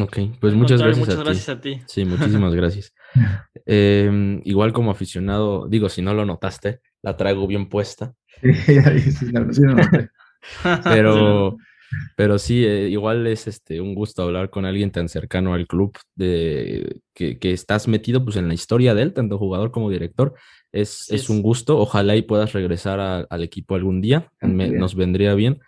Ok, pues muchas gracias, muchas gracias a ti. Sí, muchísimas gracias. Em, igual como aficionado, digo, si no lo notaste, la traigo bien puesta. Pero pero sí, eh, igual es este, un gusto hablar con alguien tan cercano al club, de, que, que estás metido pues, en la historia de él, tanto jugador como director. Es, es un gusto. Ojalá y puedas regresar al equipo algún día. nos vendría bien.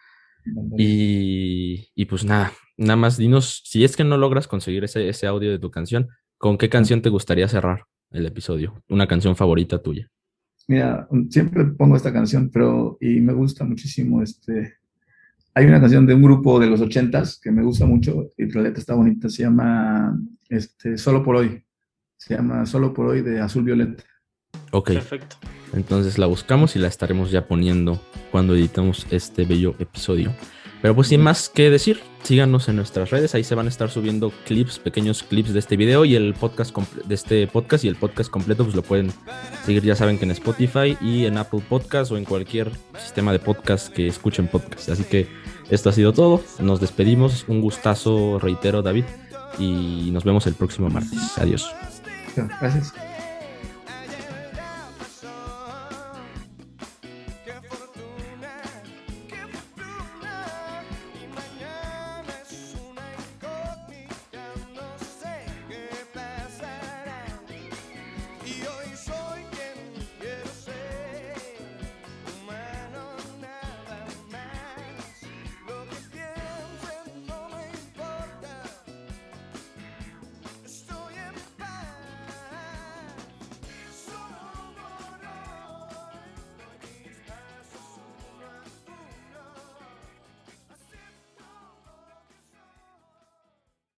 Y, y, pues nada, nada más dinos, si es que no logras conseguir ese, ese audio de tu canción, ¿con qué canción te gustaría cerrar el episodio? Una canción favorita tuya. Mira, siempre pongo esta canción, pero y me gusta muchísimo este hay una canción de un grupo de los ochentas que me gusta mucho y la letra está bonita, se llama este, Solo por hoy. Se llama Solo por hoy de Azul Violeta. Ok. Perfecto. Entonces la buscamos y la estaremos ya poniendo cuando editamos este bello episodio. Pero pues sin más que decir, síganos en nuestras redes, ahí se van a estar subiendo clips, pequeños clips de este video y el podcast de este podcast y el podcast completo pues lo pueden seguir, ya saben que en Spotify y en Apple Podcast o en cualquier sistema de podcast que escuchen podcast. Así que esto ha sido todo, nos despedimos, un gustazo, reitero David, y nos vemos el próximo martes. Adiós. Gracias.